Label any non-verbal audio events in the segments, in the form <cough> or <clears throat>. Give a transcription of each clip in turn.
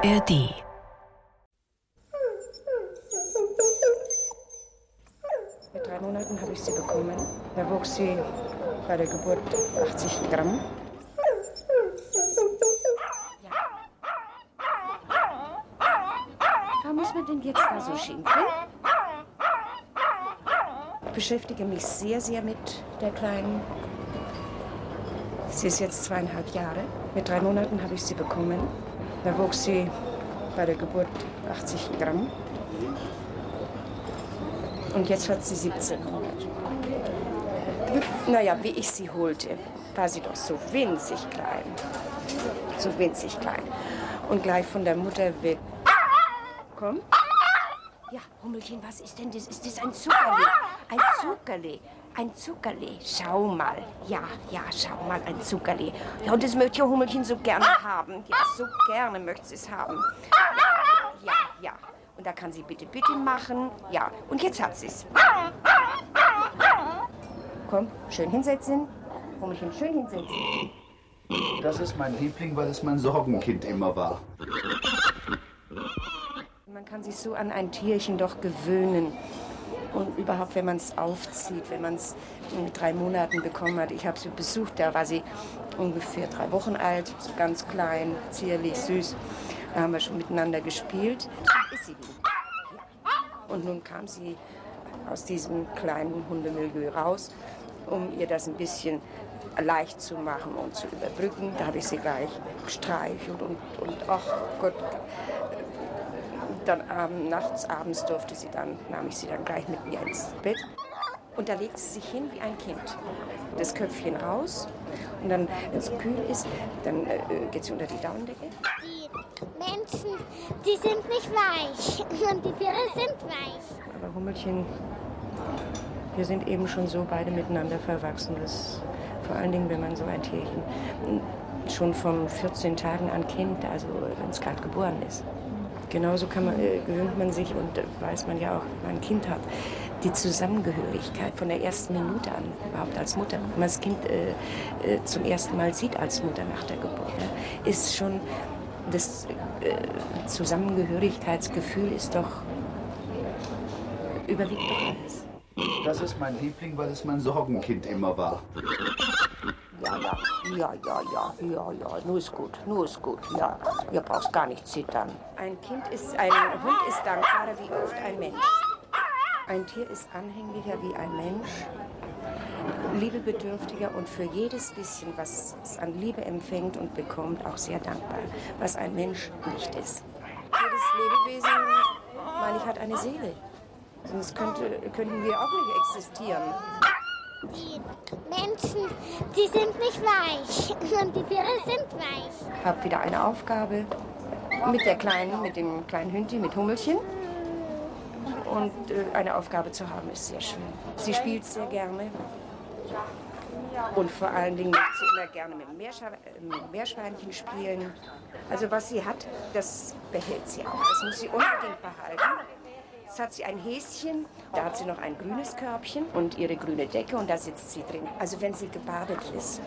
ARD. Mit drei Monaten habe ich sie bekommen. Da wuchs sie bei der Geburt 80 Gramm. Warum muss man denn jetzt da so schimpfen? Ich beschäftige mich sehr, sehr mit der Kleinen. Sie ist jetzt zweieinhalb Jahre. Mit drei Monaten habe ich sie bekommen. Da wuchs sie bei der Geburt 80 Gramm. Und jetzt hat sie 17 Monate. Naja, wie ich sie holte, war sie doch so winzig klein. So winzig klein. Und gleich von der Mutter weg. Komm. Ja, Hummelchen, was ist denn das? Ist das ein Zuckerli? Ein Zuckerli. Ein Zuckerli. Schau mal. Ja, ja, schau mal, ein Zuckerli. Ja, und das möchte ihr Hummelchen so gerne haben. Ja, so gerne möchte sie es haben. Ja, ja, ja. Und da kann sie bitte, bitte machen. Ja, und jetzt hat sie es. Komm, schön hinsetzen. Hummelchen, schön hinsetzen. Das ist mein Liebling, weil es mein Sorgenkind immer war. Man kann sich so an ein Tierchen doch gewöhnen. Und überhaupt, wenn man es aufzieht, wenn man es mit drei Monaten bekommen hat. Ich habe sie besucht, da war sie ungefähr drei Wochen alt, ganz klein, zierlich, süß. Da haben wir schon miteinander gespielt. Und nun kam sie aus diesem kleinen Hundemilieu raus, um ihr das ein bisschen leicht zu machen und zu überbrücken. Da habe ich sie gleich gestreichelt und, und ach Gott, dann abend, nachts, abends durfte sie dann, nahm ich sie dann gleich mit mir ins Bett. Und da legt sie sich hin wie ein Kind. Das Köpfchen raus und dann, wenn es kühl ist, dann äh, geht sie unter die Daunendecke. Die Menschen, die sind nicht weich <laughs> und die Tiere sind weich. Aber Hummelchen, wir sind eben schon so beide miteinander verwachsen, dass vor allen Dingen, wenn man so ein Tierchen schon von 14 Tagen an kennt, also wenn es gerade geboren ist. Genauso kann man, äh, gewöhnt man sich und äh, weiß man ja auch, wenn man ein Kind hat, die Zusammengehörigkeit von der ersten Minute an, überhaupt als Mutter. Wenn man das Kind äh, äh, zum ersten Mal sieht als Mutter nach der Geburt, ja, ist schon das äh, Zusammengehörigkeitsgefühl ist doch überwiegt doch alles. Das ist mein Liebling, weil es mein Sorgenkind immer war. Ja, ja, ja, ja, ja, ja, ja, nur ist gut, nur ist gut, ja. Ihr braucht gar nicht zittern. Ein Kind ist, ein Hund ist dankbarer wie oft ein Mensch. Ein Tier ist anhänglicher wie ein Mensch, liebebedürftiger und für jedes bisschen, was es an Liebe empfängt und bekommt, auch sehr dankbar, was ein Mensch nicht ist. Jedes Lebewesen, meine ich, hat eine Seele. Sonst könnte, könnten wir auch nicht existieren. Die Menschen, die sind nicht weich und die Tiere sind weich. habe wieder eine Aufgabe mit der kleinen, mit dem kleinen Hündchen, mit Hummelchen. Und äh, eine Aufgabe zu haben ist sehr schön. Sie spielt sehr gerne. Und vor allen Dingen möchte sie immer gerne mit, mit Meerschweinchen spielen. Also was sie hat, das behält sie auch. Das muss sie unbedingt behalten. Jetzt hat sie ein Häschen, da hat sie noch ein grünes Körbchen und ihre grüne Decke und da sitzt sie drin. Also wenn sie gebadet ist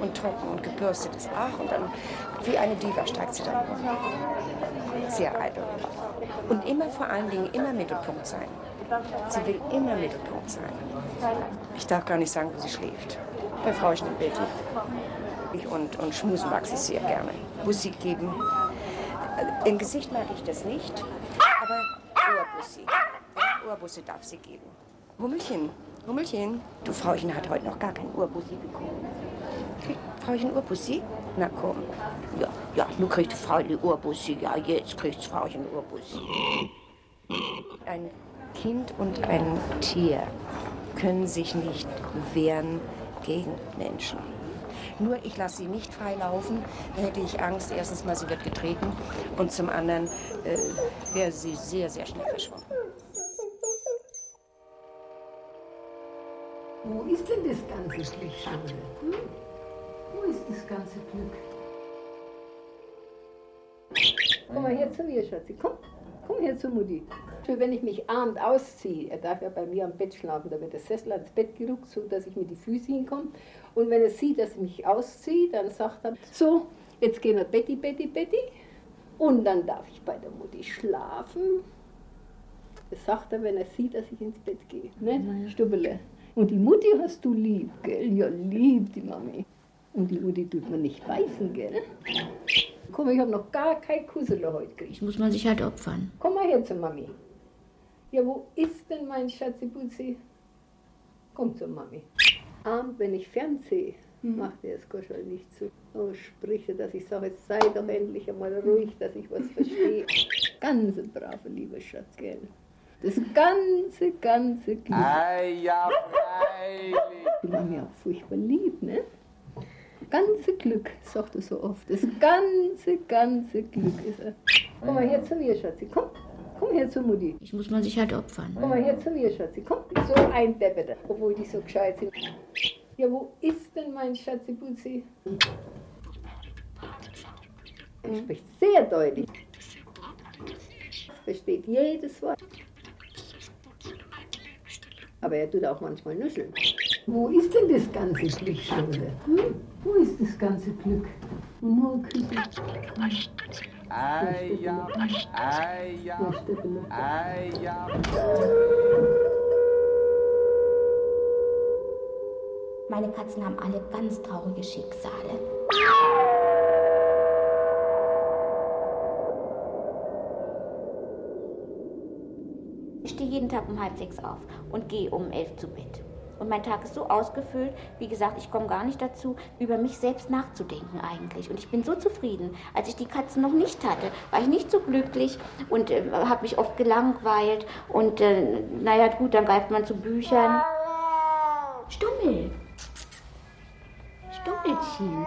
und trocken und gebürstet ist, ach, und dann wie eine Diva steigt sie dann. Sehr eitel. Und immer vor allen Dingen immer Mittelpunkt sein. Sie will immer Mittelpunkt sein. Ich darf gar nicht sagen, wo sie schläft. Bei Frauchen im Bett. Und, und schmusen mag sie sehr gerne. Bussi geben. Im Gesicht mag ich das nicht, Ohrbussi. Ja, Ohrbussi darf sie geben. Hummelchen, Hummelchen. Du, Frauchen hat heute noch gar kein Ohrbussi bekommen. Kriegt Frauchen Ohrbussi? Na komm. Ja, ja, nun kriegt Frauchen Urbussi, ja, jetzt kriegt Frauchen Urbussi. Ein Kind und ein Tier können sich nicht wehren gegen Menschen. Nur ich lasse sie nicht freilaufen, dann hätte ich Angst, erstens mal sie wird getreten und zum anderen äh, wäre sie sehr, sehr schnell verschwunden. Wo ist denn das ganze Glück? Hm? Wo ist das ganze Glück? Komm mal her zu mir, Schatzi. Komm, komm her zu Mutti. Wenn ich mich abend ausziehe, er darf ja bei mir am Bett schlafen, da wird der Sessel ans Bett gerückt, so dass ich mit die Füße hinkomme. Und wenn er sieht, dass ich mich ausziehe, dann sagt er, so, jetzt gehen wir Betty, Betty, Betty. Und dann darf ich bei der Mutti schlafen. Das sagt er, wenn er sieht, dass ich ins Bett gehe. Ne? Naja. Stubele. Und die Mutti hast du lieb, gell? Ja, lieb die Mami. Und die Mutti tut man nicht beißen, gell? Komm, ich habe noch gar kein Kussele heute gekriegt. Ich muss man sich halt opfern. Komm mal her zur Mami. Ja, wo ist denn mein Schatziputzi? Komm zur Mami. Abend, wenn ich Fernsehe, macht er das Goschel nicht zu. Oh, spricht er, dass ich sage, jetzt sei doch endlich einmal ruhig, dass ich was verstehe. Ganze brave, lieber Schatz, gell? Das ganze, ganze Glück. Ei, ja, freilich. Die war mir auch furchtbar lieb, ne? Ganze Glück, sagt er so oft. Das ganze, ganze Glück ist er. Komm mal her zu mir, Schatzi. Komm, komm her zu Mutti. Ich muss man sich halt opfern. Komm mal her zu mir, Schatzi. Komm, so ein Deppete, obwohl die so gescheit sind. Ja, wo ist denn mein Schatziputzi? Er spricht sehr deutlich. Versteht jedes Wort. Aber er tut auch manchmal nuscheln. Wo ist denn das ganze Glück, Schule? Hm? Wo ist das ganze Glück? Nur Küsse. Ei, ja, ei, ja, Ja, Stefele. ei, ja. Meine Katzen haben alle ganz traurige Schicksale. Ich stehe jeden Tag um halb sechs auf und gehe um elf zu Bett. Und mein Tag ist so ausgefüllt, wie gesagt, ich komme gar nicht dazu, über mich selbst nachzudenken eigentlich. Und ich bin so zufrieden. Als ich die Katzen noch nicht hatte, war ich nicht so glücklich und äh, habe mich oft gelangweilt. Und äh, naja, gut, dann greift man zu Büchern. Stummel! Stummelchen!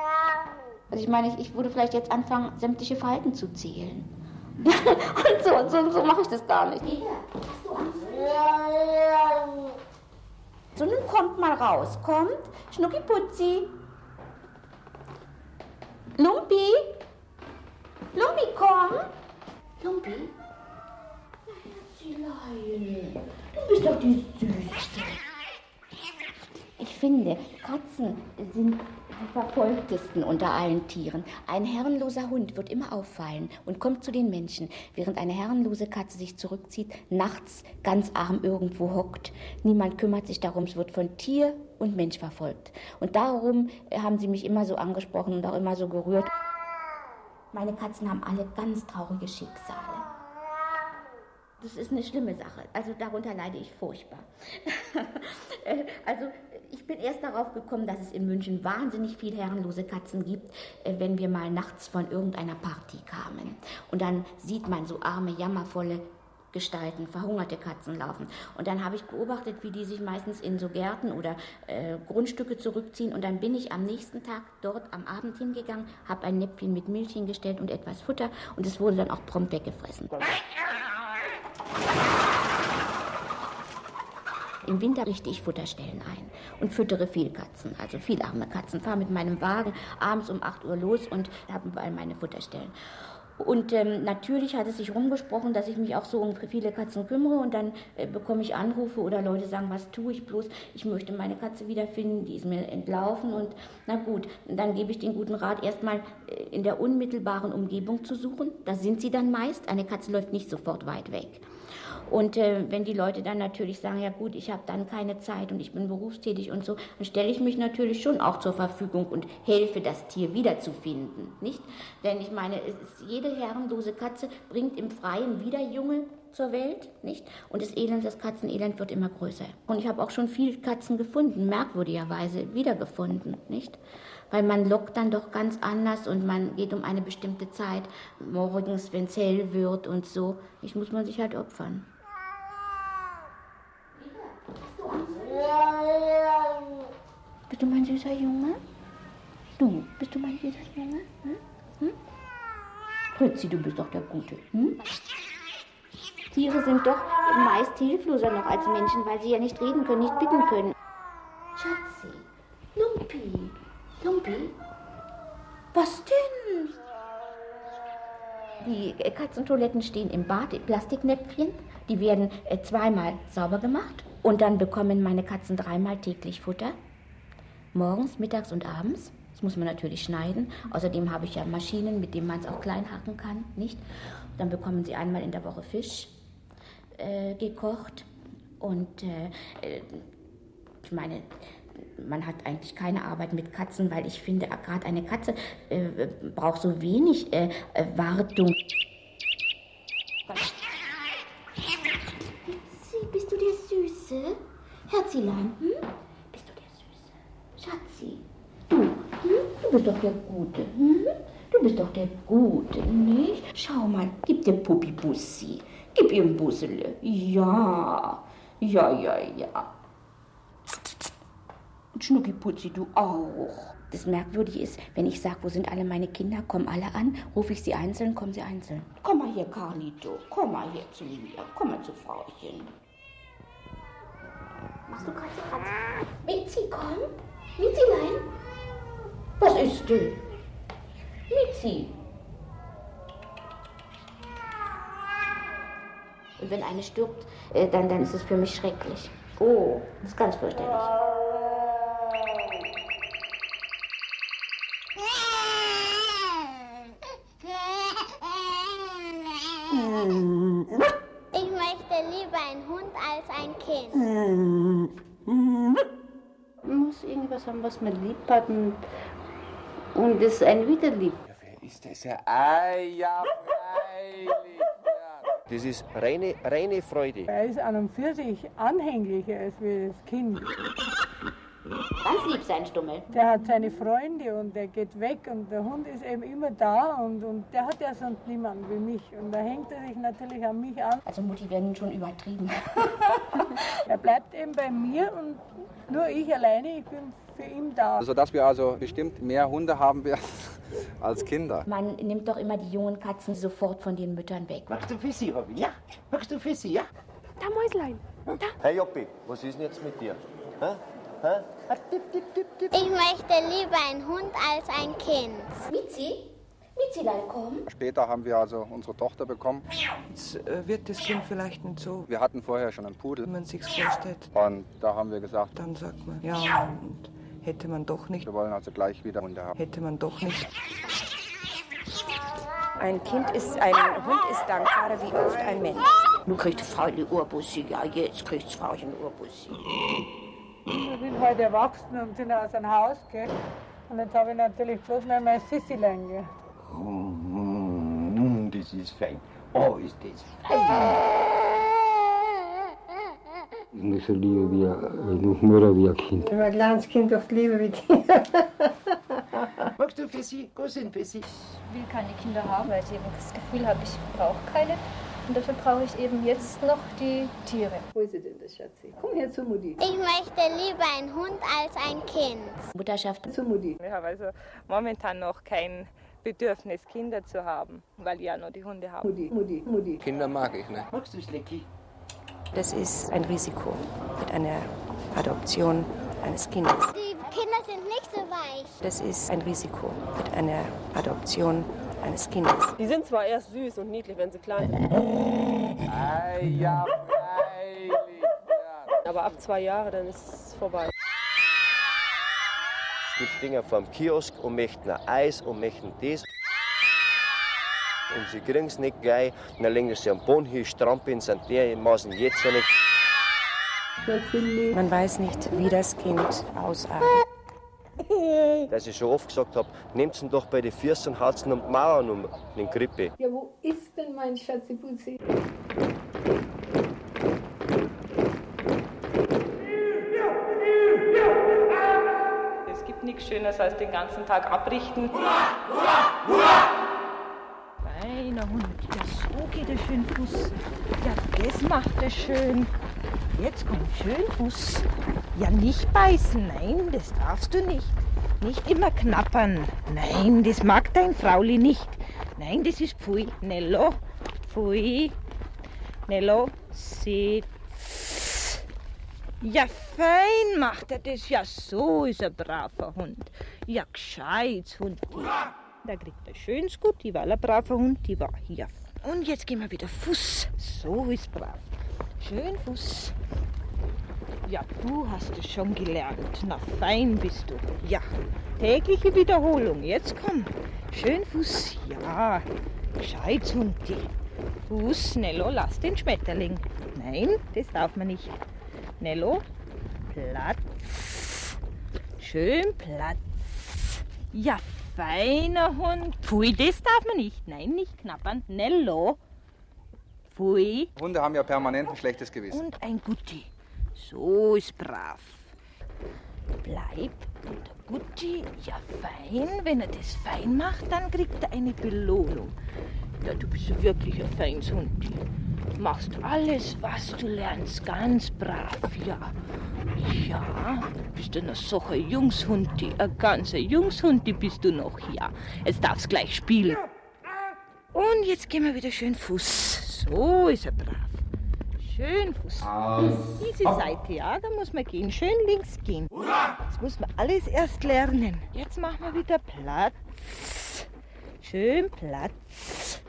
Also ich meine, ich, ich würde vielleicht jetzt anfangen, sämtliche Falten zu zählen. <laughs> und so, so, so mache ich das gar nicht. So, nun kommt mal raus. Kommt. Schnuckiputzi. Lumpi. Lumpi, komm. Lumpi. Herzlein. Du bist doch die Süße. Ich finde, Katzen sind verfolgtesten unter allen Tieren. Ein herrenloser Hund wird immer auffallen und kommt zu den Menschen, während eine herrenlose Katze sich zurückzieht, nachts ganz arm irgendwo hockt. Niemand kümmert sich darum, es wird von Tier und Mensch verfolgt. Und darum haben sie mich immer so angesprochen und auch immer so gerührt. Meine Katzen haben alle ganz traurige Schicksale. Das ist eine schlimme Sache. Also darunter leide ich furchtbar. <laughs> Also ich bin erst darauf gekommen, dass es in München wahnsinnig viel herrenlose Katzen gibt, äh, wenn wir mal nachts von irgendeiner Party kamen. Und dann sieht man so arme, jammervolle Gestalten, verhungerte Katzen laufen. Und dann habe ich beobachtet, wie die sich meistens in so Gärten oder äh, Grundstücke zurückziehen. Und dann bin ich am nächsten Tag dort am Abend hingegangen, habe ein Näpfchen mit Milch hingestellt und etwas Futter. Und es wurde dann auch prompt weggefressen. Im Winter richte ich Futterstellen ein und füttere viel Katzen, also viel arme Katzen. Fahre mit meinem Wagen abends um 8 Uhr los und habe überall meine Futterstellen. Und ähm, natürlich hat es sich rumgesprochen, dass ich mich auch so um viele Katzen kümmere und dann äh, bekomme ich Anrufe oder Leute sagen, was tue ich bloß? Ich möchte meine Katze wiederfinden, die ist mir entlaufen und na gut, dann gebe ich den guten Rat, erstmal äh, in der unmittelbaren Umgebung zu suchen. Da sind sie dann meist. Eine Katze läuft nicht sofort weit weg. Und äh, wenn die Leute dann natürlich sagen, ja gut, ich habe dann keine Zeit und ich bin berufstätig und so, dann stelle ich mich natürlich schon auch zur Verfügung und helfe, das Tier wiederzufinden, nicht? Denn ich meine, jede herrenlose Katze bringt im Freien wieder Junge zur Welt, nicht? Und das Elend, das Katzenelend wird immer größer. Und ich habe auch schon viele Katzen gefunden, merkwürdigerweise wiedergefunden, nicht? Weil man lockt dann doch ganz anders und man geht um eine bestimmte Zeit, morgens, wenn es hell wird und so. Ich muss man sich halt opfern. Bist du mein süßer Junge? Du, bist du mein süßer Junge? Hm? Hm? Fritzi, du bist doch der Gute. Hm? Tiere sind doch meist hilfloser noch als Menschen, weil sie ja nicht reden können, nicht bitten können. Schatzi, Lumpi, Lumpi, was denn? Die äh, Katzentoiletten stehen im Bad, in Plastiknäpfchen. Die werden äh, zweimal sauber gemacht und dann bekommen meine Katzen dreimal täglich Futter. Morgens, mittags und abends. Das muss man natürlich schneiden. Außerdem habe ich ja Maschinen, mit denen man es auch klein hacken kann, nicht? Dann bekommen sie einmal in der Woche Fisch äh, gekocht. Und äh, äh ich meine, man hat eigentlich keine Arbeit mit Katzen, weil ich finde, gerade eine Katze äh, braucht so wenig äh, äh Wartung. Bist du der Süße? Herzilein, hm? Bist du der Süße? Schatzi. Du, hm? du bist doch der Gute. Hm? Du bist doch der Gute, nicht? Schau mal, gib dem Puppi Bussi. Gib ihm Bussele. Ja, ja, ja, ja. Und Schnuckiputzi, du auch. Das Merkwürdige ist, wenn ich sage, wo sind alle meine Kinder, kommen alle an, rufe ich sie einzeln, kommen sie einzeln. Komm mal hier, Carlito, komm mal hier zu mir, komm mal zu Frauchen. Du Katze, Katze? Mitzi, komm. Mitzilein. Was ist denn? Mitzi. Und wenn eine stirbt, äh, dann, dann ist es für mich schrecklich. Oh, das ist ganz fürchterlich. <laughs> Ich möchte lieber einen Hund als ein Kind. Man muss irgendwas haben, was man lieb hat und, und das einen wieder liebt. Ja, wer ist das? Ja, ei, ja, freilich. Das ist reine, reine Freude. Er ist an und für sich anhänglicher als wie das Kind. Ganz lieb sein Stummel. Der hat seine Freunde und der geht weg und der Hund ist eben immer da und, und der hat ja sonst niemanden wie mich. Und da hängt er sich natürlich an mich an. Also Mutti werden schon übertrieben. <laughs> er bleibt eben bei mir und nur ich alleine, ich bin für ihn da. Sodass wir also bestimmt mehr Hunde haben werden <laughs> als Kinder. Man nimmt doch immer die jungen Katzen sofort von den Müttern weg. Magst du Fissi, Robin? Ja. Magst du Fissi, ja? Da, Mäuslein. Da. Hey Joppi, was ist denn jetzt mit dir? Hä? Ich möchte lieber einen Hund als ein Kind. Mitzi? Mitzilein, komm. Später haben wir also unsere Tochter bekommen. Jetzt äh, wird das Kind vielleicht nicht so, Wir hatten vorher schon einen Pudel. wie man sich vorstellt. Und da haben wir gesagt, Dann sagt man, ja, und hätte man doch nicht, wir wollen also gleich wieder Hunde haben. hätte man doch nicht. Ein Kind ist, ein Hund ist dankbarer wie oft ein Mensch. Nun kriegt Frauchen Urbussi. Ja, jetzt kriegt Frauchen Urbussi. Wir sind heute erwachsen und sind aus dem Haus, gell? Und jetzt habe ich natürlich bloß mehr mein Sissilein, gell? Mm, das ist fein. Oh, ist das fein. Nicht so liebe wie eine Mutter wie ein Kind. Wenn ein kleines Kind oft liebe wie Kinder. Magst du Fissi? Go sind Fissi. Ich will keine Kinder haben, weil ich eben das Gefühl habe, ich brauche keine. Und dafür brauche ich eben jetzt noch die Tiere. Wo ist sie denn, das Schatzi? Komm her zu Mutti. Ich möchte lieber einen Hund als ein Kind. Mutterschaft. Zu Mutti. Ich habe also momentan noch kein Bedürfnis, Kinder zu haben, weil ich ja nur die Hunde habe. Mutti, Mutti, Mutti. Kinder mag ich nicht. Magst du Schlecki? Das ist ein Risiko mit einer Adoption eines Kindes. Die Kinder sind nicht so weich. Das ist ein Risiko mit einer Adoption eines Kindes. Die sind zwar erst süß und niedlich, wenn sie klein sind. Aber ab zwei Jahre, dann ist es vorbei. Die Dinger vom Kiosk und möchten Eis und möchten das. Und sie kriegen es nicht gleich. Dann legen sie am Boden hin, strampeln, sind dermaßen jetzt schon nicht. Man weiß nicht, wie das Kind ausartet. <laughs> Dass ich schon oft gesagt habe, nehmt ihn doch bei den Füßen und haut ihn um die Mauern um den Grippe. Ja, wo ist denn mein Schatziputzi? Es gibt nichts Schöneres als den ganzen Tag abrichten. Feiner Hund. Ja, so geht er schön Fuß. Ja, das macht er schön. Jetzt kommt schön Fuß. Ja, nicht beißen. Nein, das darfst du nicht. Nicht immer knappern. Nein, das mag dein Frauli nicht. Nein, das ist Pfui. Nello. Pfui. Nello. Sitz. Ja, fein macht er das. Ja, so ist er braver Hund. Ja, gescheit Hund. Da kriegt er schön Skutti, weil er braver Hund die war. Ja. Und jetzt gehen wir wieder Fuß. So ist brav. Schön Fuß. Ja, du hast es schon gelernt. Na, fein bist du. Ja, tägliche Wiederholung. Jetzt komm. Schön Fuß. Ja, gescheit, Hundi. Fuß, Nello, lass den Schmetterling. Nein, das darf man nicht. Nello, Platz. Schön Platz. Ja, feiner Hund. Pfui, das darf man nicht. Nein, nicht knappern. Nello. Pfui. Hunde haben ja permanent ein schlechtes Gewissen. Und ein Gutti. So ist brav. Bleib und der Gutti, ja fein. Wenn er das fein macht, dann kriegt er eine Belohnung. Ja, du bist wirklich ein feins Hundi. Machst alles, was du lernst, ganz brav, ja. Ja, bist du noch so ein Jungshundi, ein ganzer Jungshundi bist du noch, ja. Jetzt darfst gleich spielen. Und jetzt gehen wir wieder schön Fuß. So ist er brav. Schön Fuß. Diese Seite, ja, da muss man gehen. Schön links gehen. Das muss man alles erst lernen. Jetzt machen wir wieder Platz. Schön Platz.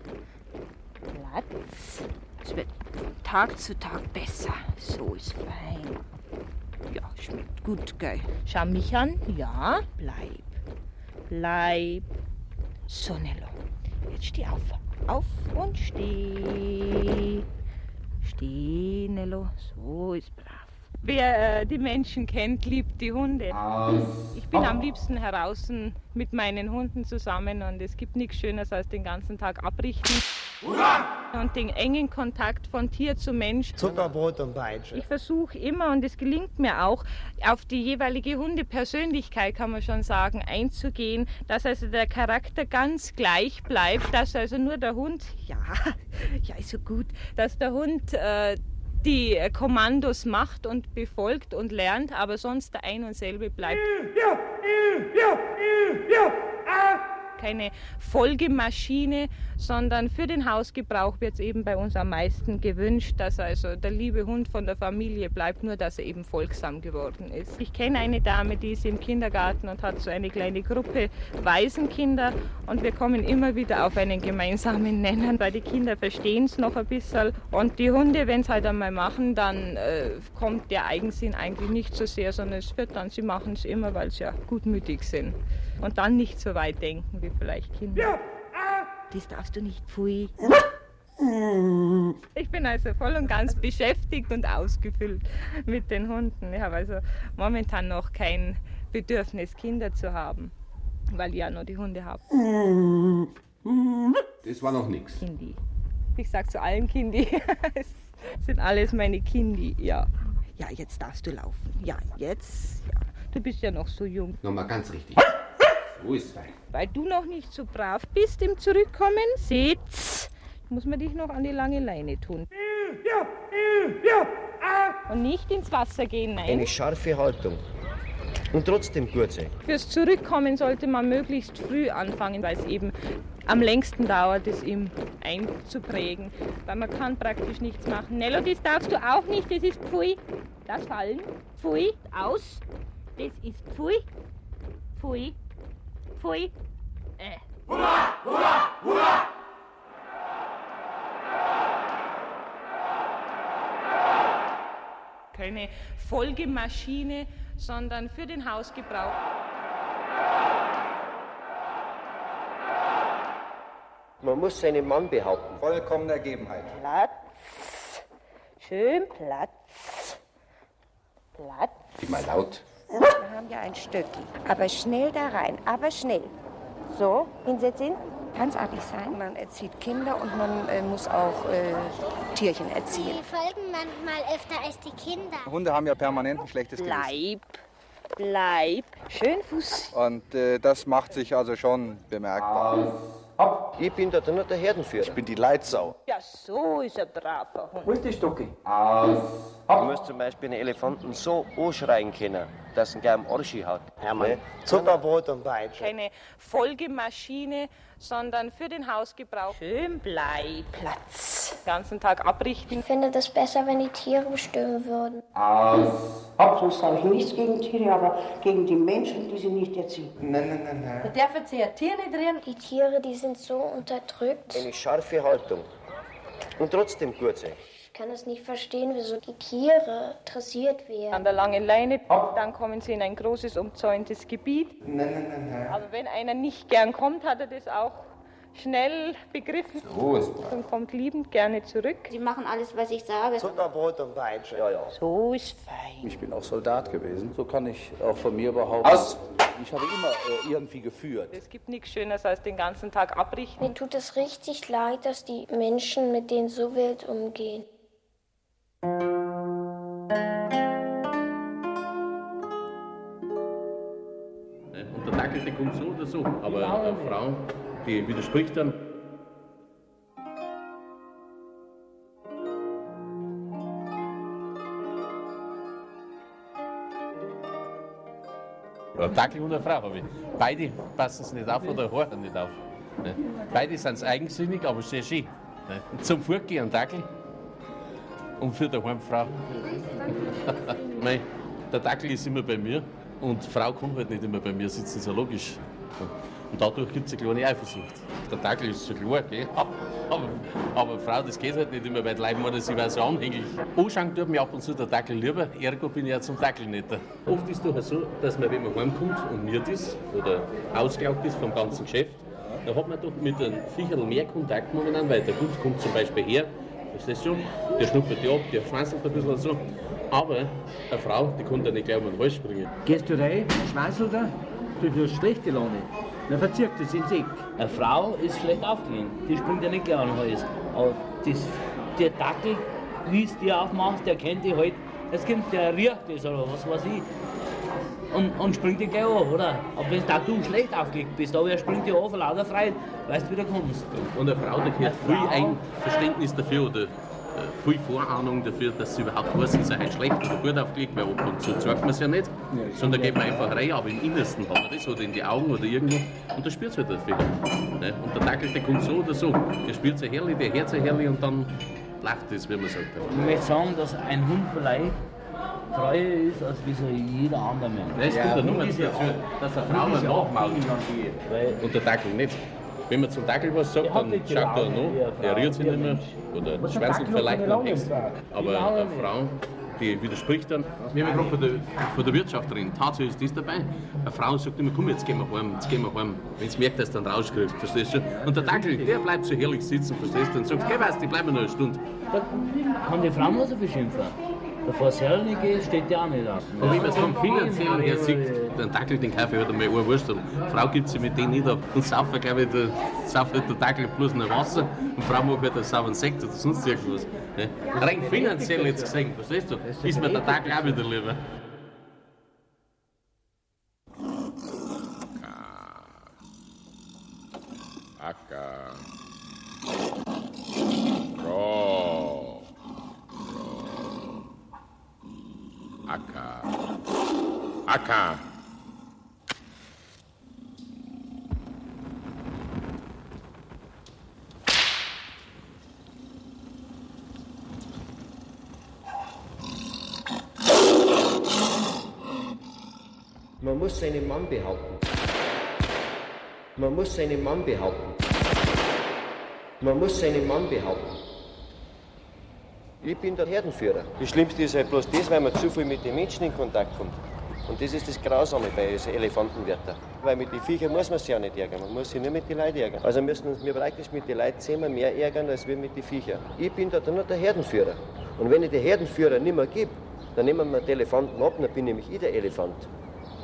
Platz. Es wird Tag zu Tag besser. So ist fein. Ja, schmeckt gut, gell? Schau mich an. Ja, bleib. Bleib. So, Nello. Jetzt steh auf. Auf und steh. Steh, Nello. So ist brav. Wer äh, die Menschen kennt, liebt die Hunde. Ich bin am liebsten heraus mit meinen Hunden zusammen und es gibt nichts Schöneres als den ganzen Tag abrichten. Und den engen Kontakt von Tier zu Mensch. Zuckerbrot und Peitsche. Ich versuche immer, und es gelingt mir auch, auf die jeweilige Hundepersönlichkeit, kann man schon sagen, einzugehen, dass also der Charakter ganz gleich bleibt, dass also nur der Hund, ja, <laughs> ja, ist so gut, dass der Hund äh, die Kommandos macht und befolgt und lernt, aber sonst der ein und selbe bleibt. Keine Folgemaschine, sondern für den Hausgebrauch wird es eben bei uns am meisten gewünscht, dass also der liebe Hund von der Familie bleibt, nur dass er eben folgsam geworden ist. Ich kenne eine Dame, die ist im Kindergarten und hat so eine kleine Gruppe Waisenkinder und wir kommen immer wieder auf einen gemeinsamen Nenner, weil die Kinder verstehen es noch ein bisschen und die Hunde, wenn es halt einmal machen, dann äh, kommt der Eigensinn eigentlich nicht so sehr, sondern es wird dann, sie machen es immer, weil sie ja gutmütig sind und dann nicht so weit denken wie vielleicht Kinder. Das darfst du nicht, pfui. Ich bin also voll und ganz beschäftigt und ausgefüllt mit den Hunden. Ich habe also momentan noch kein Bedürfnis, Kinder zu haben, weil ich ja noch die Hunde habe. Das war noch nichts. Kindi. Ich sag zu allen Kindi. <laughs> Es sind alles meine Kindi, ja. Ja, jetzt darfst du laufen. Ja, jetzt, ja. Du bist ja noch so jung. Nochmal ganz richtig. Ist fein. Weil du noch nicht so brav bist im Zurückkommen, Sitz, muss man dich noch an die lange Leine tun. Und nicht ins Wasser gehen, nein. Eine scharfe Haltung. Und trotzdem gut sein. Fürs Zurückkommen sollte man möglichst früh anfangen, weil es eben am längsten dauert, es ihm einzuprägen. Weil man kann praktisch nichts machen. Nello, das darfst du auch nicht, das ist Pfui. Das Fallen. Pfui, aus. Das ist Pfui. Pfui. Pfui. Äh. Hurra, hurra, hurra! Keine Folgemaschine, sondern für den Hausgebrauch. Man muss seinen Mann behaupten. Vollkommene Ergebenheit. Platz. Schön Platz. Platz. Mal laut. Wir haben ja ein Stöcki. Aber schnell da rein, aber schnell. So, hinsetzen. Ganz artig sein. Man erzieht Kinder und man äh, muss auch äh, Tierchen erziehen. Die folgen manchmal öfter als die Kinder. Hunde haben ja permanent ein schlechtes Gewissen. Bleib. Bleib. Schön Fuß. Und äh, das macht sich also schon bemerkbar. Ich bin da nur der Herdenführer. Ich bin die Leitsau. Ja, so ist ein braver Hund. Wo ist die Stucki? Du musst zum Beispiel einen Elefanten so anschreien können, dass er gleich am Arsch haut. Hermann, Ne? Zuckerbrot und Peitsche. Keine Folgemaschine, sondern für den Hausgebrauch. Schön bleib. Platz. Den ganzen Tag abrichten. Ich finde das besser, wenn die Tiere bestimmen würden. Sonst habe ich nichts gegen Tiere, aber gegen die Menschen, die sie nicht erziehen. Nein, nein, nein, nein. Da darf jetzt ein Tier nicht reden. Die Tiere, die sind so unterdrückt. Eine scharfe Haltung. Und trotzdem gut sein. Ich kann es nicht verstehen, wieso die Tiere dressiert werden. An der langen Leine, dann kommen sie in ein großes umzäuntes Gebiet. Nein, nein, nein, nein. Aber wenn einer nicht gern kommt, hat er das auch schnell begriffen So ist und kommt liebend gerne zurück. Sie machen alles, was ich sage. Zuckerbrot und Peitsche. Ja, ja. So ist fein. Ich bin auch Soldat gewesen. So kann ich auch von mir behaupten. Aus! Ich habe immer äh, irgendwie geführt. Es gibt nichts Schöneres als den ganzen Tag abrichten. Mir tut es richtig leid, dass die Menschen mit denen so wild umgehen. Und der Dackel, der kommt so oder so. Aber eine Frau, die widerspricht dann. Ein Dackel und eine Frau habe ich. Beide passen es nicht auf oder horchen nicht auf. ne? Beide sind eigensinnig, aber sehr schön. ne? Zum Fortgehen ein Dackel und für die Frau. <laughs> Mei, der Dackel ist immer bei mir und die Frau kann halt nicht immer bei mir sitzen, ist ja logisch. Und dadurch gibt es eine kleine Eifersucht. Der Dackel ist so klar, gell? Aber, aber Frau, das geht halt nicht immer, weil die Leute meinen, sie wäre so anhänglich. Anschauen tut mir ab und zu der Dackel lieber, ergo bin ich ja zum Dackel netter. Oft ist es doch so, dass man, wenn man heimkommt und miert ist oder ausgelaugt ist vom ganzen Geschäft, dann hat man doch mit den Viechern mehr Kontakt momentan, weil der Hund kommt zum Beispiel her, schon? Der schnuppert die ab, der schwanzelt ein bisschen so. Aber eine Frau, die kann da nicht gleich um den Hals springen. Gehst du rein, schweißelt er, du hast schlechte Laune. Dann verzirkt es ins Eck. Eine Frau ist schlecht aufgelehnt, die springt ja nicht gleich an den Hals. Aber das, der Dackel, wie es dir aufmachst, der kennt dich halt. Es kommt, der riecht das oder was weiß ich. Und, und springt dich gleich an, oder? Aber wenn da du schlecht aufgelegt bist, aber er springt dich an vor lauter Freude, weißt du, wie du kommst. Und eine Frau, die hat viel ein Verständnis dafür oder äh, viel Vorahnung dafür, dass sie überhaupt weiß, ist er heute schlecht oder gut aufgelegt, weil ab und zu zeigt man es ja nicht, sondern geht man einfach rein, aber im Innersten hat man das oder in die Augen oder irgendwo und da spürt es halt dafür. Ne? Und der Dackel, der kommt so oder so, der spielt so herrlich, der hört so herrlich und dann lacht es, wie man sagt. Ich möchte sagen, dass ein Hund vielleicht treuer ist als wie so jeder andere Mensch. Das kommt ja nur dazu, dass eine Frau mal nachmacht und der Dackel nicht. Wenn man zum Dackel was sagt, dann schaut er noch, er rührt sich nicht mehr oder schwänzelt vielleicht noch extra. Aber eine Frau, die widerspricht dann. Wir haben ja gerade von der, von der Wirtschafterin, Tatsache ist das dabei. Eine Frau sagt immer, komm, jetzt gehen wir heim, jetzt gehen wir heim. Wenn sie merkt, dass du dann rauskriegst, verstehst du? Und der Dackel, der bleibt so herrlich sitzen, verstehst du? Und sagt, geh weißt, ich bleibe noch eine Stunde. Da kann die Frau noch so viel schimpfen. Bevor es herrlich geht, steht der auch nicht auf. Und wenn man es vom finanziellen her sieht, den Dackel, den Kaffee hat einmal eine Wurst. Frau gibt sich mit denen nicht ab. Und saufen, glaube ich, der, halt der Dackel bloß noch Wasser. Und die Frau macht halt einen sauren Sekt oder sonst irgendwas. Ne? Rein finanziell jetzt gesehen, verstehst du? Ist mir der Dackel auch wieder lieber. Acker. Acker. Man muss seinen Mann behaupten. Man muss seinen Mann behaupten. Man muss seinen Mann behaupten. Ich bin der Herdenführer. Das Schlimmste ist halt bloß das, weil man zu viel mit den Menschen in Kontakt kommt. Und das ist das Grausame bei diesen Elefantenwärter. Weil mit den Viechern muss man sich ja nicht ärgern, man muss sich nur mit den Leuten ärgern. Also müssen uns wir praktisch mit den Leuten zehnmal mehr ärgern, als wir mit den Viechern. Ich bin da nur der Herdenführer. Und wenn ich den Herdenführer nicht mehr gebe, dann nehmen wir den Elefanten ab, dann bin nämlich ich der Elefant.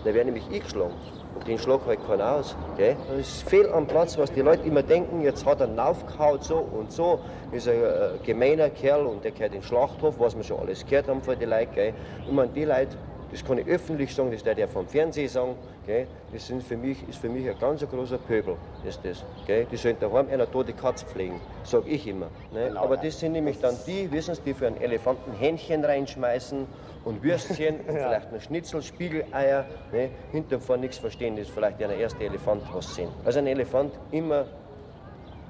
Dann werde nämlich ich geschlagen. Und den schlag halt keiner aus. Gell? Das ist fehl am Platz, was die Leute immer denken, jetzt hat er aufgehauen so und so, ist ein äh, gemeiner Kerl und der gehört in den Schlachthof, was wir schon alles gehört haben von den Leuten. Gell? Ich meine, die Leute, das kann ich öffentlich sagen, das darf ich vom Fernsehen sagen, gell? das sind für mich, ist für mich ein ganz großer Pöbel. Ist das, gell? Die sollen daheim einer tote Katze pflegen, sage ich immer. Ne? Aber das sind nämlich dann die, wissen Sie, die für einen Elefanten Hähnchen reinschmeißen und Würstchen <laughs> und vielleicht noch Schnitzel, Spiegeleier, ne? hinterm vor nichts verstehen, das ist vielleicht der erste Elefant, was sehen. Also ein Elefant immer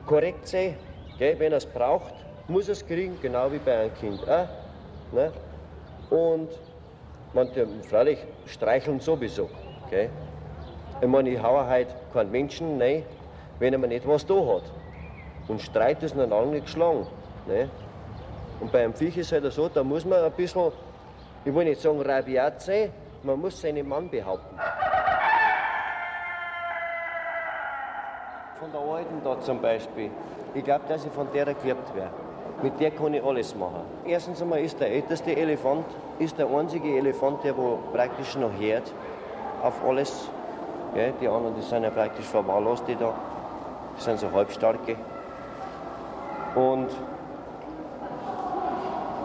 korrekt sein, gell? wenn er es braucht, muss er es kriegen, genau wie bei einem Kind auch. Ne? Und manche, freilich, streicheln sowieso. Gell? Ich meine, ich haue halt keinen Menschen rein, wenn er mir nicht was da hat. Und Streit ist noch lange nicht geschlagen. Ne? Und bei einem Viech ist es halt so, da muss man ein bisschen, ich will nicht sagen rabiat sein, man muss seinen Mann behaupten. Von der Alten da zum Beispiel, ich glaube, dass ich von der gewirbt wäre. Mit der kann ich alles machen. Erstens einmal ist der älteste Elefant, ist der einzige Elefant, der wo praktisch noch hört auf alles. Gell? Die anderen, die sind ja praktisch verwahrlost, die da. Die sind so halbstarke. Und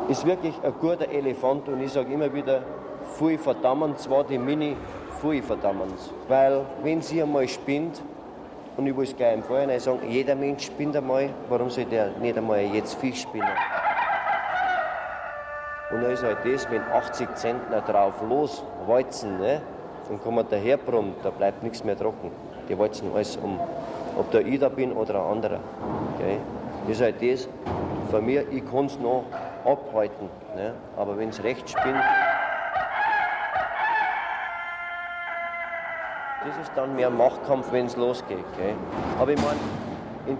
ist wirklich ein guter Elefant und ich sage immer wieder, viel verdammen, zwar die Mini, viel verdammen. Weil wenn sie einmal spinnt, und ich will es gleich im Vorhinein sagen, jeder Mensch spinnt einmal, warum soll der nicht einmal jetzt Fisch spinnen? Und dann ist halt das, wenn 80 Zentner drauf loswalzen, ne, dann kann man daher brummen, da bleibt nichts mehr trocken. Die walzen alles um. Ob da ich da bin oder ein anderer. Okay? Das ist halt das, von mir, ich kann es noch abhalten. Ne? Aber wenn es recht spinnt, das ist dann mehr Machtkampf, wenn es losgeht. Gell? Aber ich meine, in,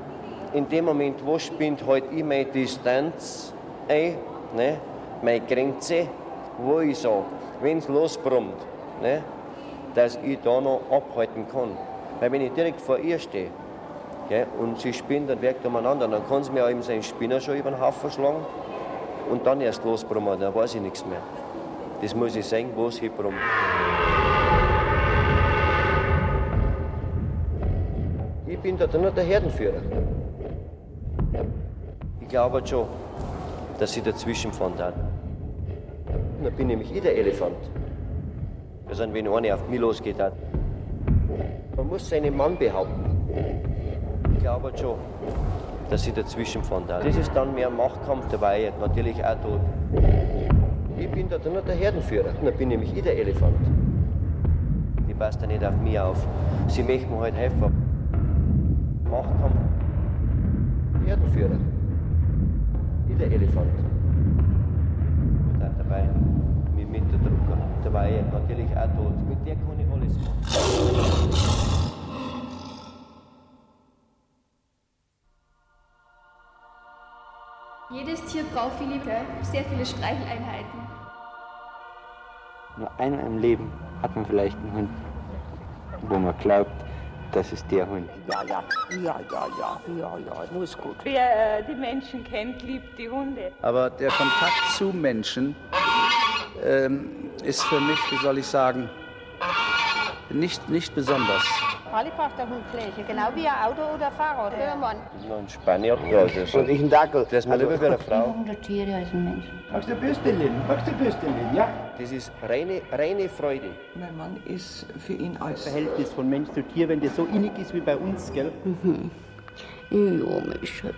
in dem Moment, wo spinnt, halt ich meine Distanz ein, ne? meine Grenze, wo ich sage, wenn es losbrummt, ne? dass ich da noch abhalten kann. Weil wenn ich direkt vor ihr stehe gell, und sie spinnt und wirkt umeinander, dann kann sie mir eben seinen Spinner schon über den Haufen schlagen und dann erst losbrummen, dann weiß ich nichts mehr. Das muss ich sehen, wo es hinbrummt. Ich bin da nur der Herdenführer. Ich glaube schon, dass sie dazwischen fahren darf. Dann bin nämlich ich der Elefant. Das sind, wenn einer auf mich losgeht. Hat. Man muss seinen Mann behaupten. Ich glaube schon, dass sie dazwischen fahren darf. Das ist dann mehr Machtkampf dabei, natürlich auch tot. Ich bin da nur der Herdenführer. Dann bin nämlich ich der Elefant. Die passt da nicht auf mich auf. Sie möchten mir halt helfen. Machtkampf. Herdenführer. Ich der Elefant. Und auch dabei mit, mit der Drucker. Dabei natürlich auch tot. Mit der kann ich alles machen. Jedes Tier braucht viele, gell? sehr viele Streicheleinheiten. Nur einmal im Leben hat man vielleicht einen Hund, wo man glaubt, das ist der Hund. Ja, ja, ja, ja, ja, ja, ja, nur ist gut. Wer äh, die Menschen kennt, liebt die Hunde. Aber der Kontakt zu Menschen ähm, ist für mich, wie soll ich sagen, nicht, nicht besonders. Alle braucht der Hund Fläche, genau wie ein Auto oder ein Fahrrad, oder Mann? Noch ein Spanier. Ja, das ist Und ich ein Dackel. Das ist mir lieber wie eine Frau. Hundert Tiere als ein Mensch. Magst du Bürstchen? Magst du Bürstchen? Ja. Das ist reine, reine Freude. Mein Mann ist für ihn alles. Verhältnis von Mensch zu Tier, wenn das so innig ist wie bei uns, gell? Mhm. Ja, mein Schatz.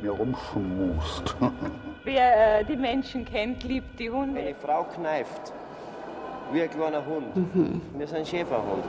Mir rumschmust. <laughs> Wer äh, die Menschen kennt, liebt die Hunde. Eine Frau kneift, wie ein kleiner Hund. Mhm. Wir sind ein Schäferhund,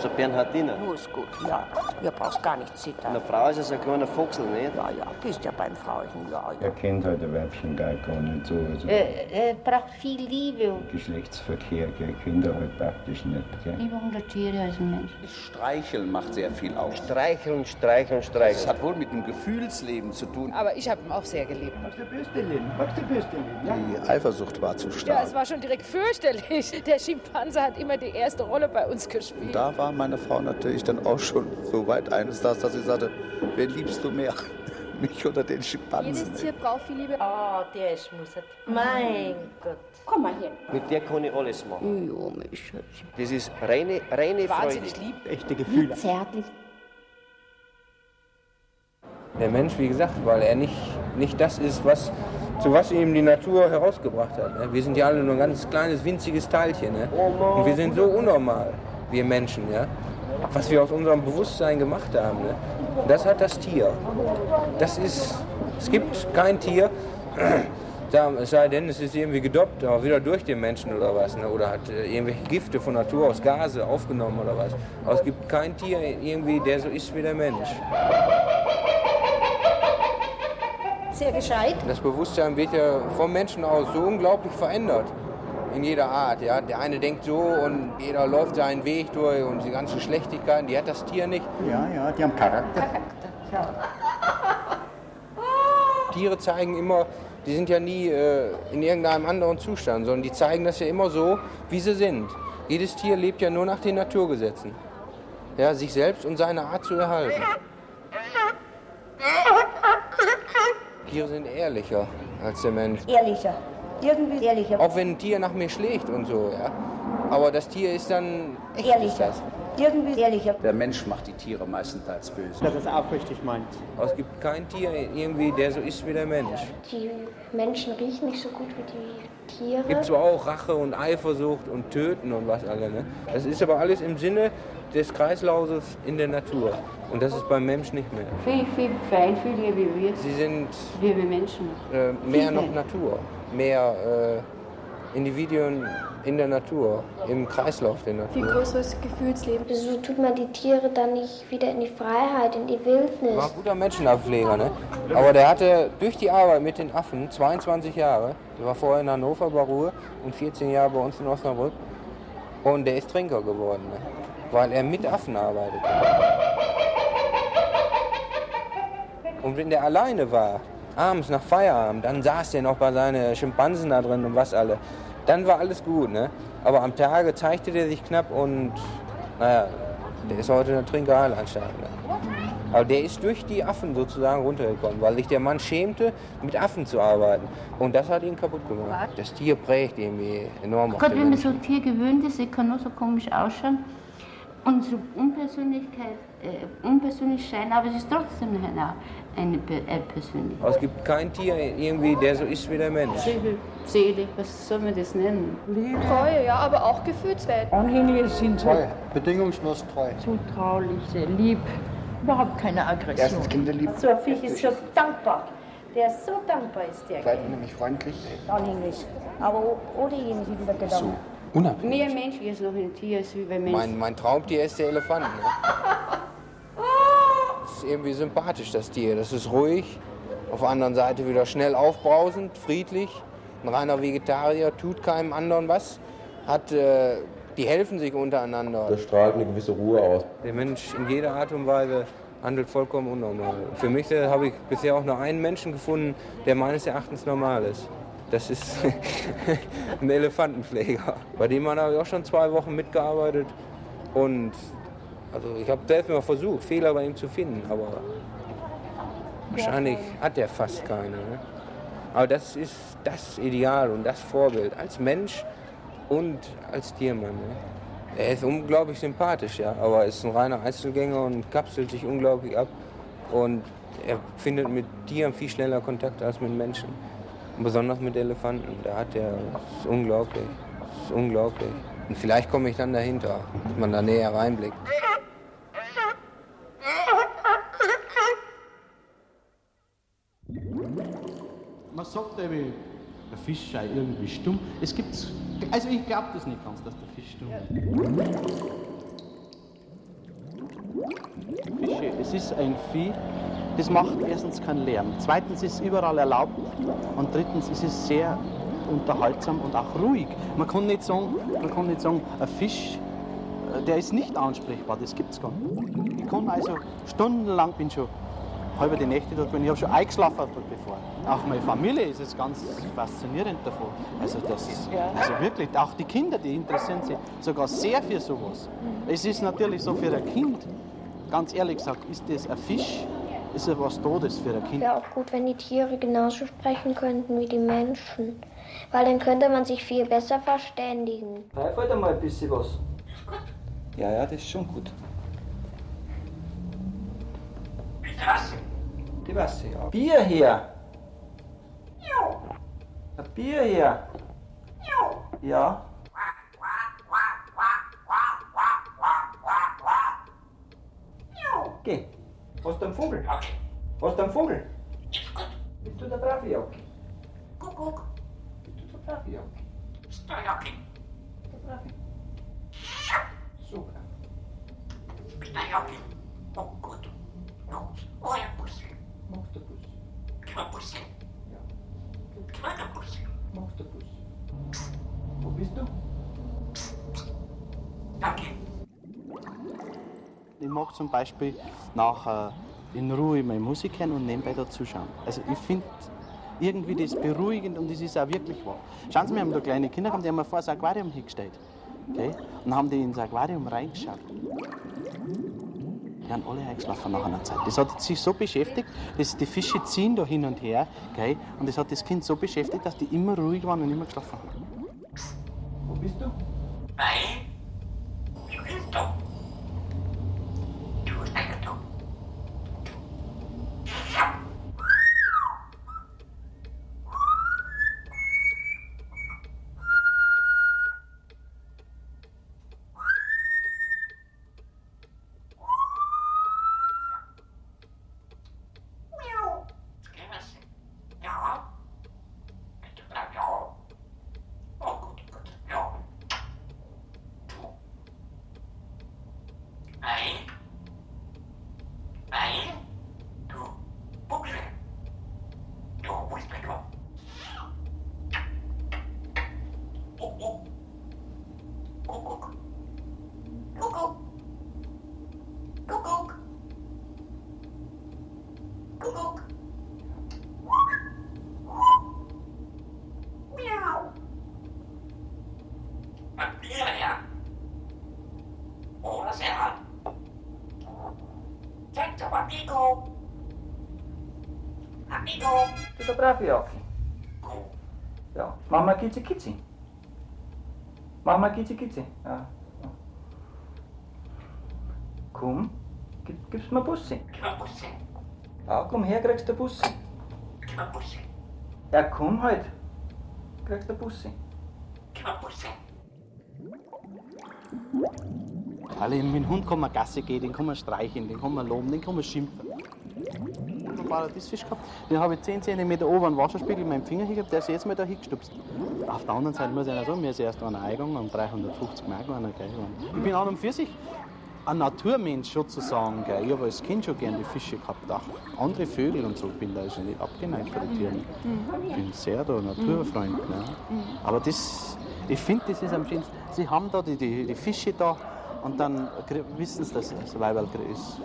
so Bernhardiner. Nur ist gut, ja. Ihr braucht gar nicht zittern. Eine Frau ist es ein kleiner Fuchsel, nicht? Ja, ja, bist ja beim Frauchen, ja, ja. Er kennt halt ein Weibchen gar nicht so. Also Er, er braucht viel Liebe Geschlechtsverkehr, gell, Kinder halt praktisch nicht. Gell. lieber hundert Tiere als ein Mensch. Streicheln macht sehr viel aus. Streicheln, streicheln, streicheln. Das hat wohl mit dem Gefühlsleben zu tun. Aber ich habe ihn auch sehr geliebt. Magst du Bürstchen? Magst du Bürstchen? Ja. Die Eifersucht war zu Ja, stark. es war schon direkt fürchterlich. Der Schimpanse hat immer die erste Rolle bei uns gespielt. Da war meine Frau natürlich dann auch schon so weit eines das, dass sie sagte, wen liebst du mehr? <laughs> Mich oder den Schimpansen? Jedes Tier braucht viel Liebe. Oh, der ist schmutzig. Mein Gott. Komm mal her. Mit der kann ich alles machen. Ja, mein Schatz. Das ist reine, reine Wahnsinnig Freude. lieb. Echte Wie Gefühle. zärtlich. Der Mensch, wie gesagt, weil er nicht, nicht das ist, was, zu was ihm die Natur herausgebracht hat. Ne? Wir sind ja alle nur ein ganz kleines, winziges Teilchen. Ne? Und wir sind so unnormal, wir Menschen. Ja? Was wir aus unserem Bewusstsein gemacht haben. Ne? Das hat das Tier. Das ist, es gibt kein Tier, <clears throat> es sei denn, es ist irgendwie gedoppt, aber wieder durch den Menschen oder was. Ne? Oder hat äh, irgendwelche Gifte von Natur aus, Gase aufgenommen oder was. Aber es gibt kein Tier irgendwie, der so ist wie der Mensch. Sehr gescheit. Das Bewusstsein wird ja vom Menschen aus so unglaublich verändert. In jeder Art. Ja. Der eine denkt so und jeder läuft seinen Weg durch und die ganzen Schlechtigkeiten, die hat das Tier nicht. Ja, ja, die haben Charakter. Tiere zeigen immer Die sind ja nie äh, in irgendeinem anderen Zustand, sondern die zeigen das ja immer so, wie sie sind. Jedes Tier lebt ja nur nach den Naturgesetzen. Ja, sich selbst und seine Art zu erhalten. Tiere sind ehrlicher als der Mensch. Ehrlicher. Irgendwie ehrlicher. Auch wenn ein Tier nach mir schlägt und so, ja. Aber das Tier ist dann echt Ehrlicher. ist das. Irgendwie ehrlicher. Der Mensch macht die Tiere meistenteils böse. Dass es aufrichtig meint. Aber es gibt kein Tier irgendwie, der so ist wie der Mensch. Die Menschen riechen nicht so gut wie die Tiere. Es gibt zwar auch Rache und Eifersucht und Töten und was alle, ne? Das ist aber alles im Sinne des Kreislaufes in der Natur. Und das ist beim Mensch nicht mehr. Viel, viel feinfühliger wie wir. Sie sind Wie wir Menschen. äh, mehr Viel noch mehr. Natur, mehr äh, Individuen in der Natur, im Kreislauf der Viel Natur. größeres Gefühlsleben. Wieso tut man die Tiere dann nicht wieder in die Freiheit, in die Wildnis? War ein guter Menschenaufleger, ne? Aber der hatte durch die Arbeit mit den Affen 22 Jahre. Der war vorher in Hannover bei Ruhe und 14 Jahre bei uns in Osnabrück. Und der ist Trinker geworden, ne? weil er mit Affen arbeitet. Und wenn der alleine war, abends nach Feierabend, dann saß der noch bei seinen Schimpansen da drin und was alle. Dann war alles gut, ne? Aber am Tage zeigte der sich knapp und, naja, der ist heute in der Trinkerheilanstalt. Ne? Aber der ist durch die Affen sozusagen runtergekommen, weil sich der Mann schämte, mit Affen zu arbeiten. Und das hat ihn kaputt gemacht. Das Tier prägt irgendwie enorm den wenn man so ein Tier gewöhnt ist, es kann nur so komisch ausschauen und so Unpersönlichkeit, äh, unpersönlich scheinen, aber es ist trotzdem eine, eine äh, Persönlichkeit. Es gibt kein Tier irgendwie, der so ist wie der Mensch. Seele, Seele, was soll man das nennen? Treue, ja, aber auch gefühlswelt. Anhängliche sind Treu, bedingungslos treu. zutrauliche, lieb, überhaupt keine Aggression. Erstens kinderlieb. So ein Viech ist schon dankbar. Der ist so dankbar, ist der. Zweitens nämlich freundlich. Anhänglich. Aber ohne irgendwelche Gedanken. Unabhängig. Mehr menschlich ist noch ein Tier als wie bei Menschen. Mein, mein Traumtier ist der Elefant. Ne? <laughs> Das ist irgendwie sympathisch, das Tier. Das ist ruhig, auf der anderen Seite wieder schnell aufbrausend, friedlich. Ein reiner Vegetarier, tut keinem anderen was. Hat, äh, die helfen sich untereinander. Das strahlt eine gewisse Ruhe aus. Der Mensch in jeder Art und Weise handelt vollkommen unnormal. Für mich äh, habe ich bisher auch nur einen Menschen gefunden, der meines Erachtens normal ist. Das ist <laughs> ein Elefantenpfleger. Bei dem habe ich auch schon zwei Wochen mitgearbeitet. Und also ich habe selbst mal versucht, Fehler bei ihm zu finden, aber wahrscheinlich hat er fast keine. Ne? Aber das ist das Ideal und das Vorbild als Mensch und als Tiermann. Ne? Er ist unglaublich sympathisch, ja, aber ist ein reiner Einzelgänger und kapselt sich unglaublich ab. Und er findet mit Tieren viel schneller Kontakt als mit Menschen. Besonders mit Elefanten. Da hat er, das ist unglaublich. Das ist unglaublich. Und vielleicht komme ich dann dahinter, dass man da näher reinblickt. Man sagt eben, der Fisch sei irgendwie stumm. Es gibt, also ich glaube das nicht ganz, dass der Fisch stumm ist. Fische, es ist ein Vieh, das macht erstens keinen Lärm. Zweitens ist es überall erlaubt und drittens ist es sehr unterhaltsam und auch ruhig. Man kann nicht sagen, man kann nicht sagen ein Fisch, äh, der ist nicht ansprechbar, das gibt es gar nicht. Ich kann also stundenlang, bin schon halbe die Nächte dort gewesen. Ich habe schon eingeschlafen dort bevor. Auch meine Familie ist jetzt ganz faszinierend davon. Also, das, also wirklich, auch die Kinder, die interessieren sich sogar sehr für sowas. Es ist natürlich so für ein Kind, ganz ehrlich gesagt, ist das ein Fisch, ist ja was Todes für ein Kind. Wäre auch gut, wenn die Tiere genauso sprechen könnten wie die Menschen. Weil dann könnte man sich viel besser verständigen. Pfeift halt einmal ein bisschen was. Ja, ja, das ist schon gut. Die Wasser, ja. Bier her! Ein Bier her! Ja. Geh. Hast du einen Vogel? Hast du einen Vogel? Bist du der brave Jocki? Kuckuck. Bist du der brave Jocki? Der Jocki. Der brave. Super. Der Jocki. Oh gut. Oh ja, Pussy. Magst du Pussy? Klar, Pussy. Ja. Klar, Pussy. Magst du Pussy? Wo bist du? Danke. Ich mache zum Beispiel nachher in Ruhe meine Musik hören und nebenbei da zuschauen. Also ich finde, irgendwie das beruhigend und das ist auch wirklich wahr. Schauen Sie, wir haben da kleine Kinder gehabt, die haben wir vor das Aquarium hingestellt. Okay? Und haben die ins Aquarium reingeschaut. Die haben alle eingeschlafen nach einer Zeit. Das hat sich so beschäftigt, dass die Fische ziehen da hin und her. Okay? Und das hat das Kind so beschäftigt, dass die immer ruhig waren und immer geschlafen haben. Wo bist du? Nein. Ich bin da. Du bist nicht da. Nein. Nein. Du Buchse. Du bist nicht da. Kuckuck. Kuckuck. Kuckuck. Kuckuck. Kuckuck. Miau. Papier, Ohne Serra. Sento amico. Amico. Tutto bravi occhi. Ja. Mama kitsi kitsi. Mama kitsi kitsi. Ja. Komm, gib, gib's mir Bussi. Bussi. Ja, komm her, kriegst du Bussi. Gib mir Bussi. Ja, komm halt. Kriegst du Bussi. Gib mir Bussi. Alle mit dem Hund kann man Gasse gehen, den kann man streicheln, den kann man loben, den kann man schimpfen. Paradiesfisch gehabt, den habe ich 10 cm ober einen Wasserspiegel in meinem Finger gehabt, der ist jetzt mal da hingestupst. Auf der anderen Seite muss ich sagen, mir ist erst einer eingegangen und 350 Mark waren gleich. Ich bin an und für sich ein Naturmensch sozusagen. Gell. Ich habe als Kind schon gerne die Fische gehabt, auch andere Vögel und so. Bin da also nicht abgeneigt von den Tieren. Ich bin sehr da Naturfreund. Ne. Aber das, ich finde, das ist am schönsten. Sie haben da die, die, die Fische da und dann wissen sie, dass es Weiberl ist.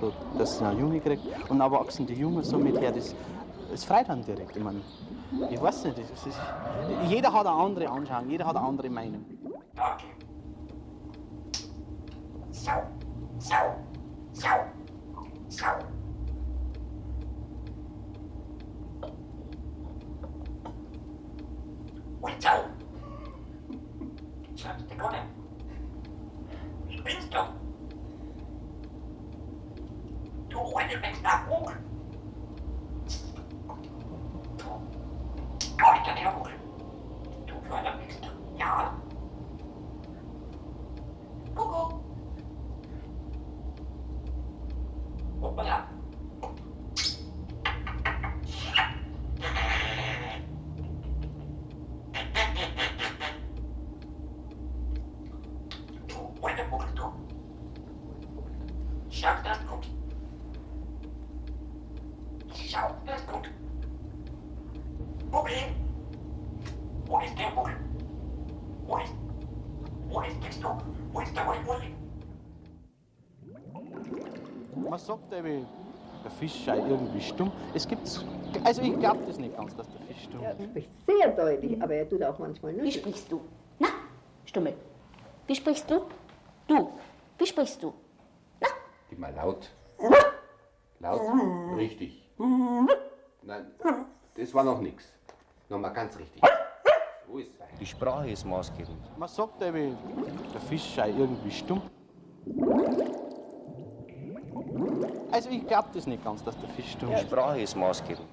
So, dass sie einen Junge kriegt. Und dann wachsen die Jungen so mit her. Das, das freut einen direkt. Ich, meine, ich weiß nicht, ist, jeder hat eine andere Anschauung, jeder hat eine andere Meinung. Danke. Sau. Sau. Sau. Sau. Und Sau. Schatz, der Gott. Spinnst du? Du heute wächst nach hoch. Heute der hoch. Du Förder wächst du. Ja. Kuckuck. Hoppala. Du, heute Vogel, du. Schau, das ist gut. Schau, das ist gut. Vogel. Wo ist der Vogel? Wo ist, wo ist bist du? Wo ist der Vogel? Man sagt eben, der Fisch sei irgendwie stumm. Es gibt, also ich glaube das nicht ganz, dass der Fisch stumm Er ist. spricht sehr deutlich, aber er tut auch manchmal Wie nicht. sprichst du? Na, Stummel. Wie sprichst du? Du. Wie sprichst du? Gib mal laut. Laut. Richtig. Nein, das war noch nichts. Nochmal ganz richtig. Wo ist Die Sprache ist maßgebend. Man sagt eben, der Fisch sei irgendwie stumm. Also ich glaube das nicht ganz, dass der Fisch stumm Die ist. Sprache ist maßgebend.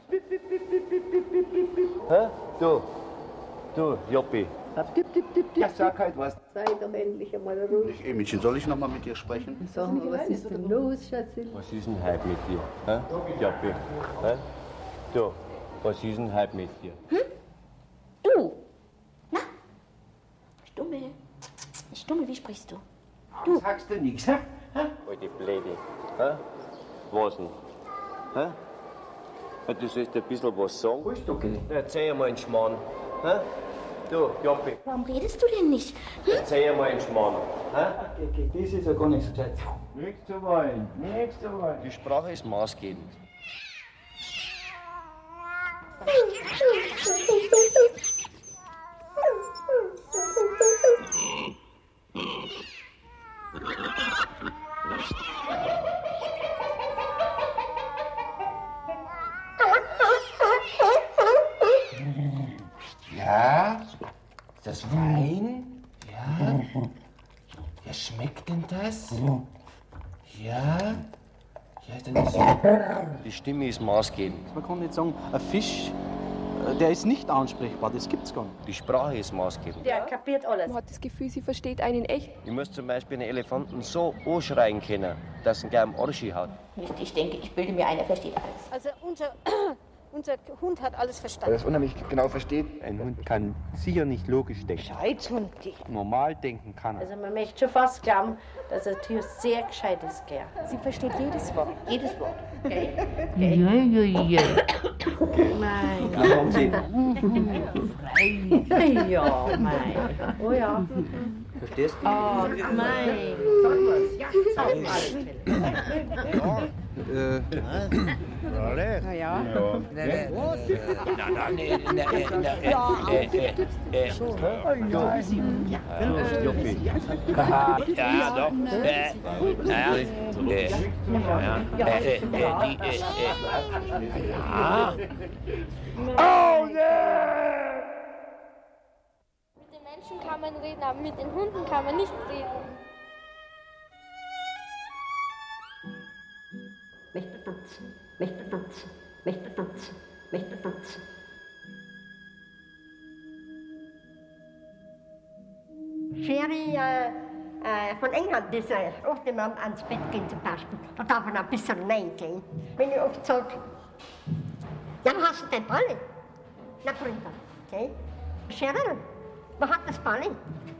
Hä? Du, du, Joppi. Tipp, tipp, tipp, tipp. Ja, sag halt was. Sei doch endlich einmal ruhig. Emilchen, soll ich noch mal mit dir sprechen? Sag mal, was ist denn los, Schatzi? Was ist denn heute mit dir? Hä? Joppi. Hä? Du, was ist denn heute mit dir? Du. Na? Stummel. Stummel, wie sprichst du? Du sagst du nichts, hä? Alte Bläde. Hä? Was denn? Hä? Du sollst ein bisschen was sagen. Wo ist du Erzähl mal einen Schmarrn. Hä? Du, Joppi. Warum redest du denn nicht? Erzähl mal einen Schmarrn. Hä? Okay, das ist ja gar nicht so gescheit. Nichts zu wollen, nichts zu wollen. Die Sprache ist maßgebend. <laughs> Ist das Wein? Ja? Ja, schmeckt denn das? Ja? Ja, dann ist Die Stimme ist maßgebend. Man kann nicht sagen, ein Fisch, äh, der ist nicht ansprechbar, das gibt's gar nicht. Die Sprache ist maßgebend. Der kapiert alles. Man hat das Gefühl, sie versteht einen echt. Ich muss zum Beispiel einen Elefanten so anschreien können, dass er ihn gleich am Arsch hat. Ich denke, ich bilde mir ein, er versteht alles. Also unser, <clears throat> unser Hund hat alles Weil verstanden. er es unheimlich genau versteht. Ein Hund kann sicher nicht logisch denken. Scheidhund. Normal denken kann er. Also man möchte schon fast glauben, dass ein Tier sehr gescheit ist, gell. Sie versteht jedes Wort. Jedes Wort. Gell? Ja, ja, ja. Mein Ja, warum sie- Freilich. Ja, mein. Oh ja. Verstehst du? Oh, mein. Sag was. Ja, sag mal. Äh, Na ja. Ja, doch. Äh, naja, äh, ja, äh, äh, die, äh, äh, ja. Oh, Mit den Menschen kann man reden, aber mit den Hunden kann man nicht reden. Möchte tanzen, möchte tanzen, möchte tanzen. Sherry äh, äh, von England ist äh, oft man ans Bett gehen zum Beispiel. Da darf man ein bisschen Nein gehen. Wenn ich oft sage, ja, hast du den Balli? Na, Brüder, okay? Cheryl, wo hat das Balli?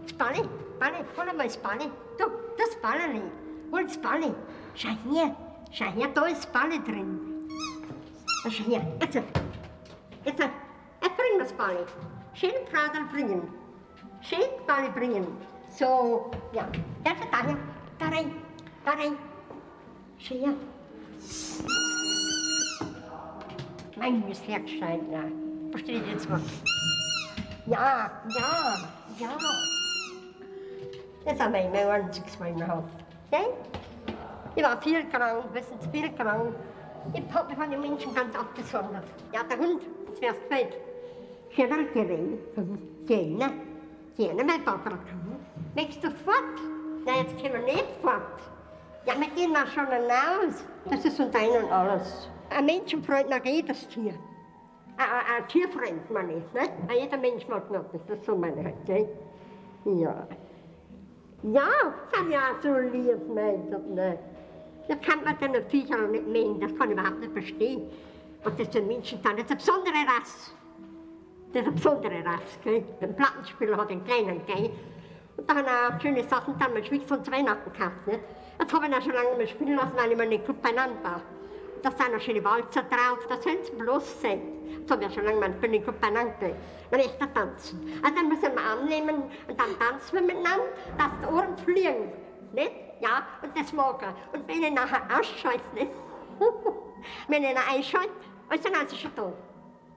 Das Balli, Balli, hol mal das Balli. Du, das Balli, hol das Balli. Schau hier, schau her, da ist das Balli drin. Schau hier, jetzt, jetzt, äh, bring das Balli. Schön Prater bringen. Schön Balli bringen. So, ja, darf ich daher, da rein, da rein. Her. Mein Herzschein, ja. Versteht jetzt was? Ja, ja, ja. Das ist mein, mein einziges Mal im Haus. Ich war viel krank, wissen Sie, viel krank. Ich habe mich von den Menschen ganz abgesondert. Ja, der Hund, das wär's spät. Schöner Gerät. Gerne. Gerne, mein Papa. Möchtest du fort? Na, jetzt können wir nicht fort. Ja, wir gehen mal schon hinaus. Das ist unter und alles. Ein Menschenfreund mag jedes Tier. Ein, ein, Tierfreund, meine ich. Ne? Ein Jeder Mensch mag noch das, das ist so meine halt. Ne? Ja. Ja, sind ja so lieb, mein Gott, ne? Da kann man den Viecher nicht mengen, das kann ich überhaupt nicht verstehen. Was das für Menschen sind. Das ist eine besondere Rasse. Das ist eine besondere Rasse, gell? Ein Plattenspieler hat einen kleinen, gell? Und da haben auch schöne Sachen dann mit Schwitz und Weihnachten gekauft, ne? Das habe ich auch schon lange mal spielen lassen, weil ich mir nicht gut beieinander war. Da sind noch schöne Walzer drauf, das sollen Sie bloß sehen. Das habe ich ja schon lange mal nicht gut beieinander gelegt. Dann echt da tanzen. Also dann müssen wir annehmen und dann tanzen wir miteinander, dass die Ohren fliegen. Nicht? Ja, und das mag er. Und wenn ich nachher ausschalte, nicht? <laughs> wenn ich ihn einschalte, also dann ist er schon da.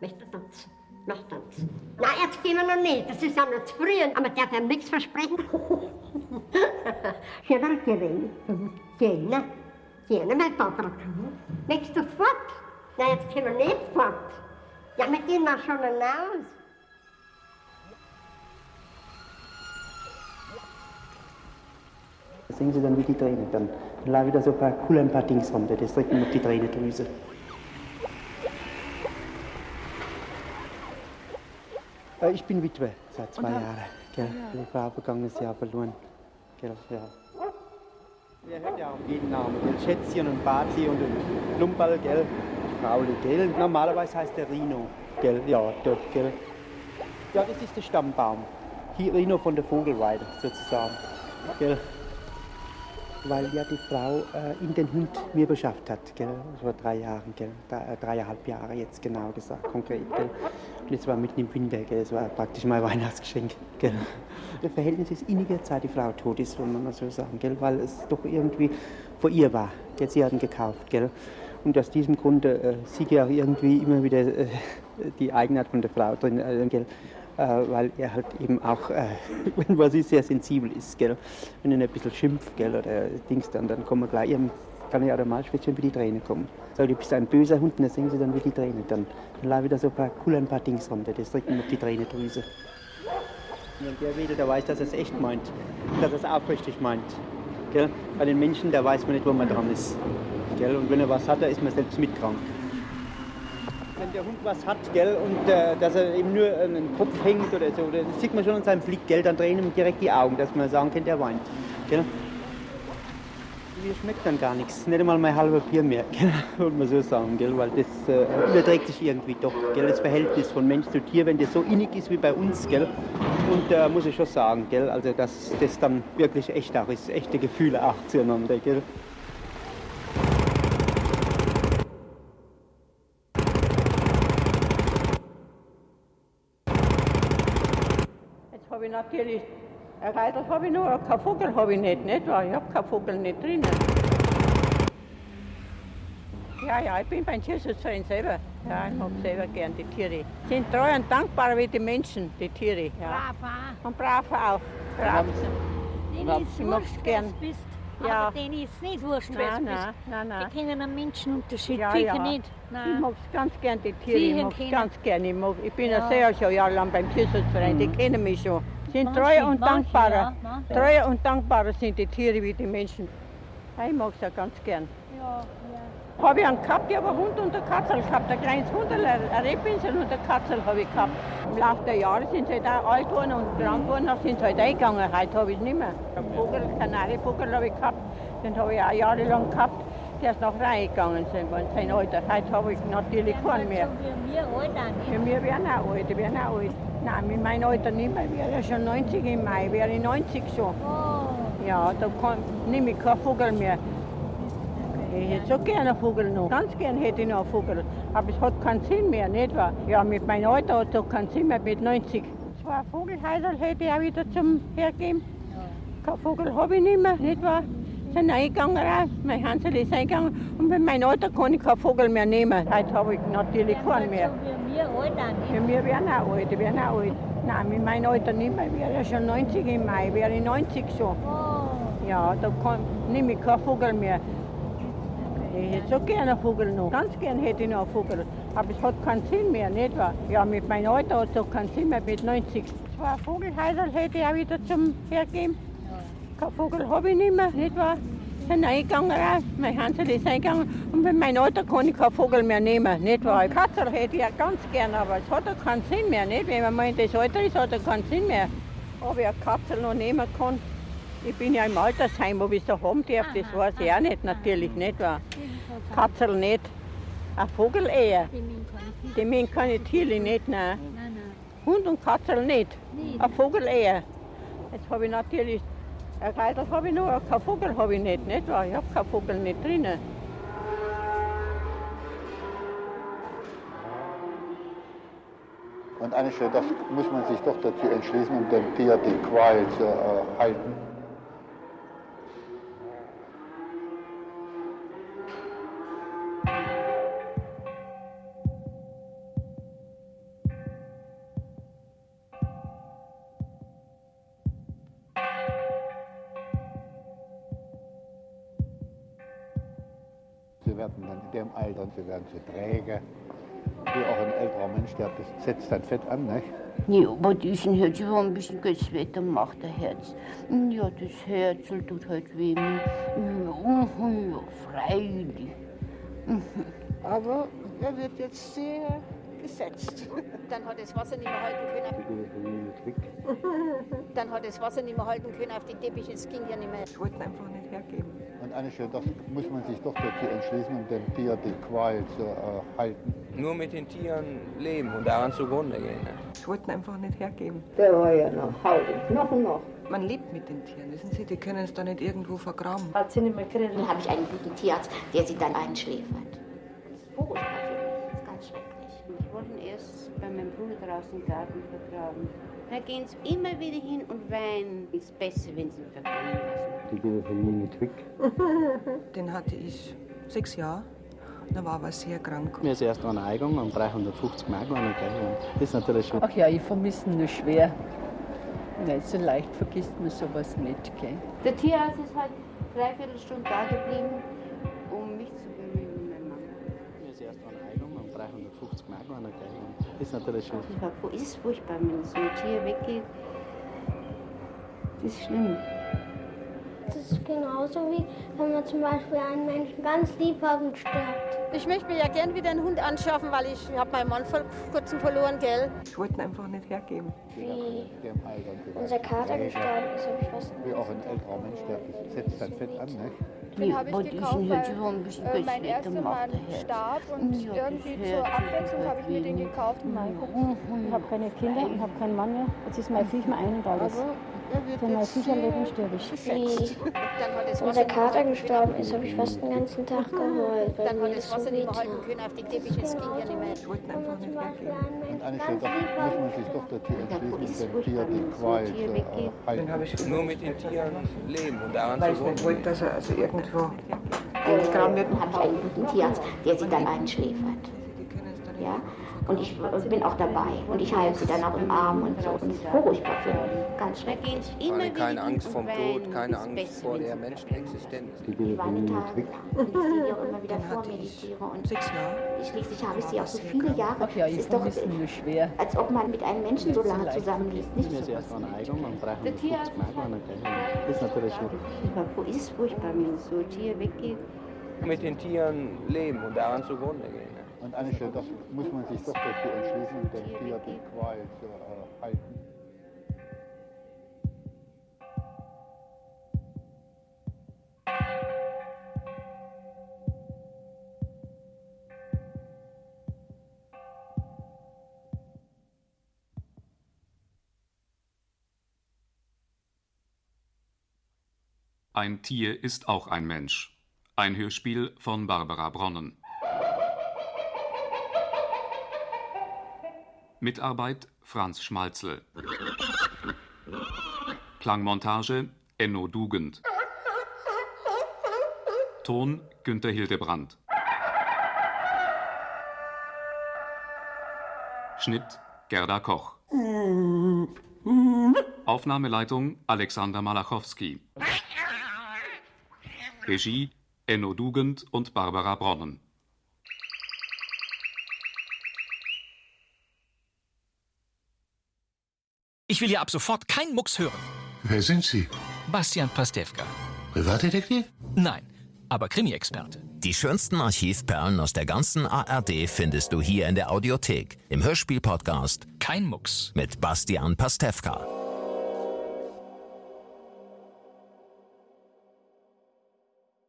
Möchte tanzen. Möchte tanzen. Nein, jetzt gehen wir noch nicht, das ist ja noch zu früh, aber darf ja nichts versprechen. Schöner Gerät. Gerne. Gerne, mein Papa. Möchtest du fort? Na, jetzt können wir nicht fort. Ja, wir gehen mal schon hinaus. Sehen Sie dann wie die Tränen. Dann laufen wieder so ein paar coole ein paar Dings runter. Das man auf die Tränendrüse. Äh, Ich bin Witwe seit zwei Jahren. Gell? Die Frau vergangenes Jahr verloren. Gell? Ja. Ihr hört ja auch jeden Namen. Gell? Schätzchen und Bazi und Lumperl, gell? Frauli, gell? Normalerweise heißt der Rino. Gell? Ja, doch, gell? Ja, das ist der Stammbaum. Hier Rino von der Vogelweide sozusagen. Gell? Weil ja die Frau äh, in den Hund mir beschafft hat, gell? vor drei Jahren, gell? Drei, äh, dreieinhalb Jahre jetzt genau gesagt, konkret. Gell? Und das war mitten im Winter, gell? das war praktisch mein <laughs> Weihnachtsgeschenk. Gell? Das Verhältnis ist inniger Zeit die Frau tot ist, soll man mal so sagen, gell? weil es doch irgendwie vor ihr war. Gell? Sie hat ihn gekauft. Gell? Und aus diesem Grunde äh, sieht auch irgendwie immer wieder äh, die Eigenart von der Frau drin? Äh, weil er halt eben auch, äh, <laughs> wenn was ist, sehr sensibel ist. Gell? Wenn er ein bisschen schimpft gell? oder Dings, dann, dann kommen wir gleich, kann ja automatisch schon wie die Tränen kommen. So, du bist ein böser Hund, und singen sie dann wie die Tränen. Dann, dann laufen wieder so ein paar, cool ein paar Dings runter, das drückt ihm auf die Tränendrüse. Wenn der redet, der weiß, dass er es echt meint, dass er es aufrichtig meint. Gell? Bei den Menschen, da weiß man nicht, wo man dran ist. Gell? Und wenn er was hat, da ist man selbst mitkrank. Wenn der Hund was hat, gell, und äh, dass er eben nur an den Kopf hängt oder so, das sieht man schon an seinem Blick, gell, dann drehen ihm direkt die Augen, dass man sagen kann, der weint. Gell? Mir schmeckt dann gar nichts, nicht einmal mein halber Bier mehr, <laughs> würde man so sagen, gell? weil das äh, überträgt sich irgendwie doch. Gell? Das Verhältnis von Mensch zu Tier, wenn das so innig ist wie bei uns, gell? und äh, muss ich schon sagen, gell? also dass das dann wirklich echt auch ist, echte Gefühle auch zueinander. Gell? Ich natürlich, ein Reiter habe ich nur, kein Vogel habe ich nicht, nicht wahr? Ich habe keinen Vogel nicht drinnen. Ja, ja, ich bin beim Tierschutzverein selber. Ja, ich mag selber gern die Tiere. Sind treu und dankbar wie die Menschen, die Tiere. Ja. Brav auch. Und brav auch. Brav. Denen ist Ich mag's wurscht, gern. bist. Ja. Aber denen ist nicht wurscht, wer du Nein, bist. nein, nein, nein. Die kennen einen Menschenunterschied. Ja, Viecher ja. nicht. Ich Nein. mag ganz gern die Tiere, ich Viecher mag kennen. ganz gern. Ich, mag, ich bin ja. Ja. sehr schon jahrelang beim Tierschutzverein, die kennen mich schon. Sind treuer und ja, manche. Treuer und dankbarer sind die Tiere wie die Menschen. Ja, ich mag es ja ganz gern. Ja, Habe ich einen gehabt, ich habe einen Hund und eine Katzel gehabt, ein kleines Hunderl, ein Rebpinsel und eine Katzel habe ich gehabt. Im Laufe der Jahre sind sie halt auch alt geworden und krank geworden, dann sind sie halt eingegangen. Heute habe ich es nicht mehr. Einen Vogel, Kanarienvogel habe ich gehabt, den habe ich auch jahrelang gehabt. Der ist noch reingegangen, sein, sein Alter. Heute habe ich natürlich keinen mehr. wie wir alt auch wir werden auch alt, auch. Nein, mit meinem Alter nicht mehr, wäre ja schon 90 im Mai, wäre ich 90 schon. Ja, da kann, nehme ich keinen Vogel mehr. Ich hätte so gerne einen Vogel noch. Ganz gern hätte ich noch einen Vogel. Aber es hat keinen Sinn mehr, nicht wahr? Ja, mit meinem Alter hat es auch keinen Sinn mehr, mit 90. Zwei Vogelhäuser hätte ich auch wieder zum Hergeben. Kein Vogel habe ich nicht mehr, nicht wahr? Sind eingegangen auch. Mein Hansel ist eingegangen. Und mit meinem Alter kann ich keinen Vogel mehr nehmen. Heute habe ich natürlich keinen mehr. Ja, wir werden auch alt, wir werden auch alt. Nein, mit meinem Alter nicht mehr. Ich wäre schon 90 im Mai, wäre ich 90 schon. Ja, da kann, nehme ich keinen Vogel mehr. Ich hätte so gerne einen Vogel noch. Ganz gern hätte ich noch einen Vogel. Aber es hat keinen Sinn mehr, nicht wahr? Ja, mit meinem Alter hat es auch keinen Sinn mehr, mit 90. Zwei Vogelhäuser hätte ich auch wieder zum Hergeben. Kein Vogel habe ich nicht mehr, nicht wahr? Sind eingegangen auch. Mein Hansel ist eingegangen. Und mit meinem Alter kann ich keinen Vogel mehr nehmen, nicht wahr? Eine Katze hätte ich ja ganz gern, aber es hat auch keinen Sinn mehr, nicht? Wenn man mal in das Alter ist, hat er keinen Sinn mehr. Ob ich eine Katze noch nehmen kann. Ich bin ja im Altersheim, ob ich es da haben darf, das weiß ich auch nicht, natürlich nicht wahr? Katzel nicht. Ein Vogel eher. Die Menschen kann ich Tiere nicht, nein. Nein. Hund und Katzel nicht. Nicht. Ein Vogel eher. Jetzt habe ich natürlich, ein Geidel habe ich aber kein Vogel habe ich nicht, nicht wahr? Ich habe keinen Vogel nicht drinnen. Und eigentlich, das muss man sich doch dazu entschließen, um dem Tier die Qual zu erhalten. Sie werden zu träge, wie auch ein älterer Mensch, der das setzt dann Fett an, nicht? Ja, aber diesen Herz war ein bisschen das Wetter macht der Herz. Ja, das Herz tut halt weh. Ja, mhm, ja, freilich. Aber er wird jetzt sehr gesetzt. <laughs> Dann hat das Wasser nicht mehr halten können. <laughs> Dann hat das Wasser nicht mehr halten können auf die Teppiche. Es ging ja nicht mehr. Ich wollte einfach nicht hergeben. Und eigentlich, das muss man sich doch dazu entschließen, um dem Tier die Qual zu erhalten. Nur mit den Tieren leben und daran zugrunde gehen. Ne? Ich wollte einfach nicht hergeben. Der war ja noch Haut und Knochen noch. Man lebt mit den Tieren, wissen Sie, die können es da nicht irgendwo vergraben. Hat sie nicht mehr gekriegt. Dann habe ich einen guten Tierarzt, der sie dann einschläfert. Das bei meinem Bruder draußen im Garten vergraben. Da gehen sie immer wieder hin und weinen. Ist besser, wenn sie ihn verbrennen lassen. Die gehen von mir nicht weg. Den hatte ich sechs Jahre Da war aber sehr krank. Mir ist erst eine Eigung und 350 Mark waren okay. Und das ist natürlich schon. Ach ja, ich vermisse ihn nur schwer. Nicht so leicht vergisst man sowas nicht, gell? Der Tierarzt ist halt dreiviertel Stunde da geblieben, um mich zu bemühen, mein Mann. Mir ist erst eine Eigung und 350 Mark waren okay. Und das ist natürlich schon. Ja, wo ist es furchtbar, wenn so ein Tier weggeht? Das ist schlimm. Das ist genauso wie wenn man zum Beispiel einen Menschen ganz lieb hat und stirbt. Ich möchte mir ja gern wieder einen Hund anschaffen, weil ich habe meinen Mann vor kurzem verloren, gell? Ich wollte ihn einfach nicht hergeben. Wie unser Kater gestorben ist, habe ich was. Wie auch ein älterer Mensch, der setzt sein Fett an, nicht? Den habe ich gekauft, weil äh, mein erster Mann starb und irgendwie zur Abwechslung habe ich mir den gekauft. Ich habe keine Kinder und habe keinen Mann mehr. Jetzt ist mein Viech mein ein und alles. Wenn mein Viech am Leben sterbe ich. Wie unser Kater gestorben ist, habe ich fast den ganzen Tag geheult. weil Dann hat mir das so Wasser nicht mehr wehtat. halten können auf die Teppiche, es ging ja nicht mehr. Ich wollte einfach nicht hergeben. Und eine Stelle muss man sich doch dazu entschließen, dem Tier die Qual zu erhalten. Nur mit den Tieren leben und daran Weil ich nicht wollte, dass er also irgendwo Eigentlich habe ich einen guten Tierarzt, der sie dann einschläfert. Ja? Und ich äh, bin auch dabei. Und ich halte sie dann auch im Arm und so. Und es ist furchtbar für mich. Ganz schrecklich. Vor allem keine Angst vom Tod, keine Angst vor der Menschenexistenz. Ich weine tagelang. Und ich sehe auch immer wieder vor mir, die Tiere. Und schließlich habe ich sie auch so viele Jahre. Ach ja, es ist doch, nur schwer. als ob man mit einem Menschen so lange zusammenlebt. Nicht so erst eine Eigung und 350 Mark waren okay. Und das ist natürlich wo ist es furchtbar, wenn so ein Tier weggeht? Mit den Tieren leben und daran zugrunde gehen. Und Stelle, das muss man sich doch dazu entschließen, dem Tier die Qual zu erhalten. Ein Tier ist auch ein Mensch. Ein Hörspiel von Barbara Bronnen. Mitarbeit Franz Schmalzel. Klangmontage Enno Dugend. Ton Günter Hildebrand. Schnitt Gerda Koch. Aufnahmeleitung Alexander Malachowski. Regie Enno Dugend und Barbara Bronnen. Ich will ja ab sofort keinen Mucks hören. Wer sind Sie? Bastian Pastewka. Privatdetektiv? Nein, aber Krimi-Experte. Die schönsten Archivperlen aus der ganzen ARD findest du hier in der Audiothek, im Hörspiel-Podcast Kein Mucks. mit Bastian Pastewka.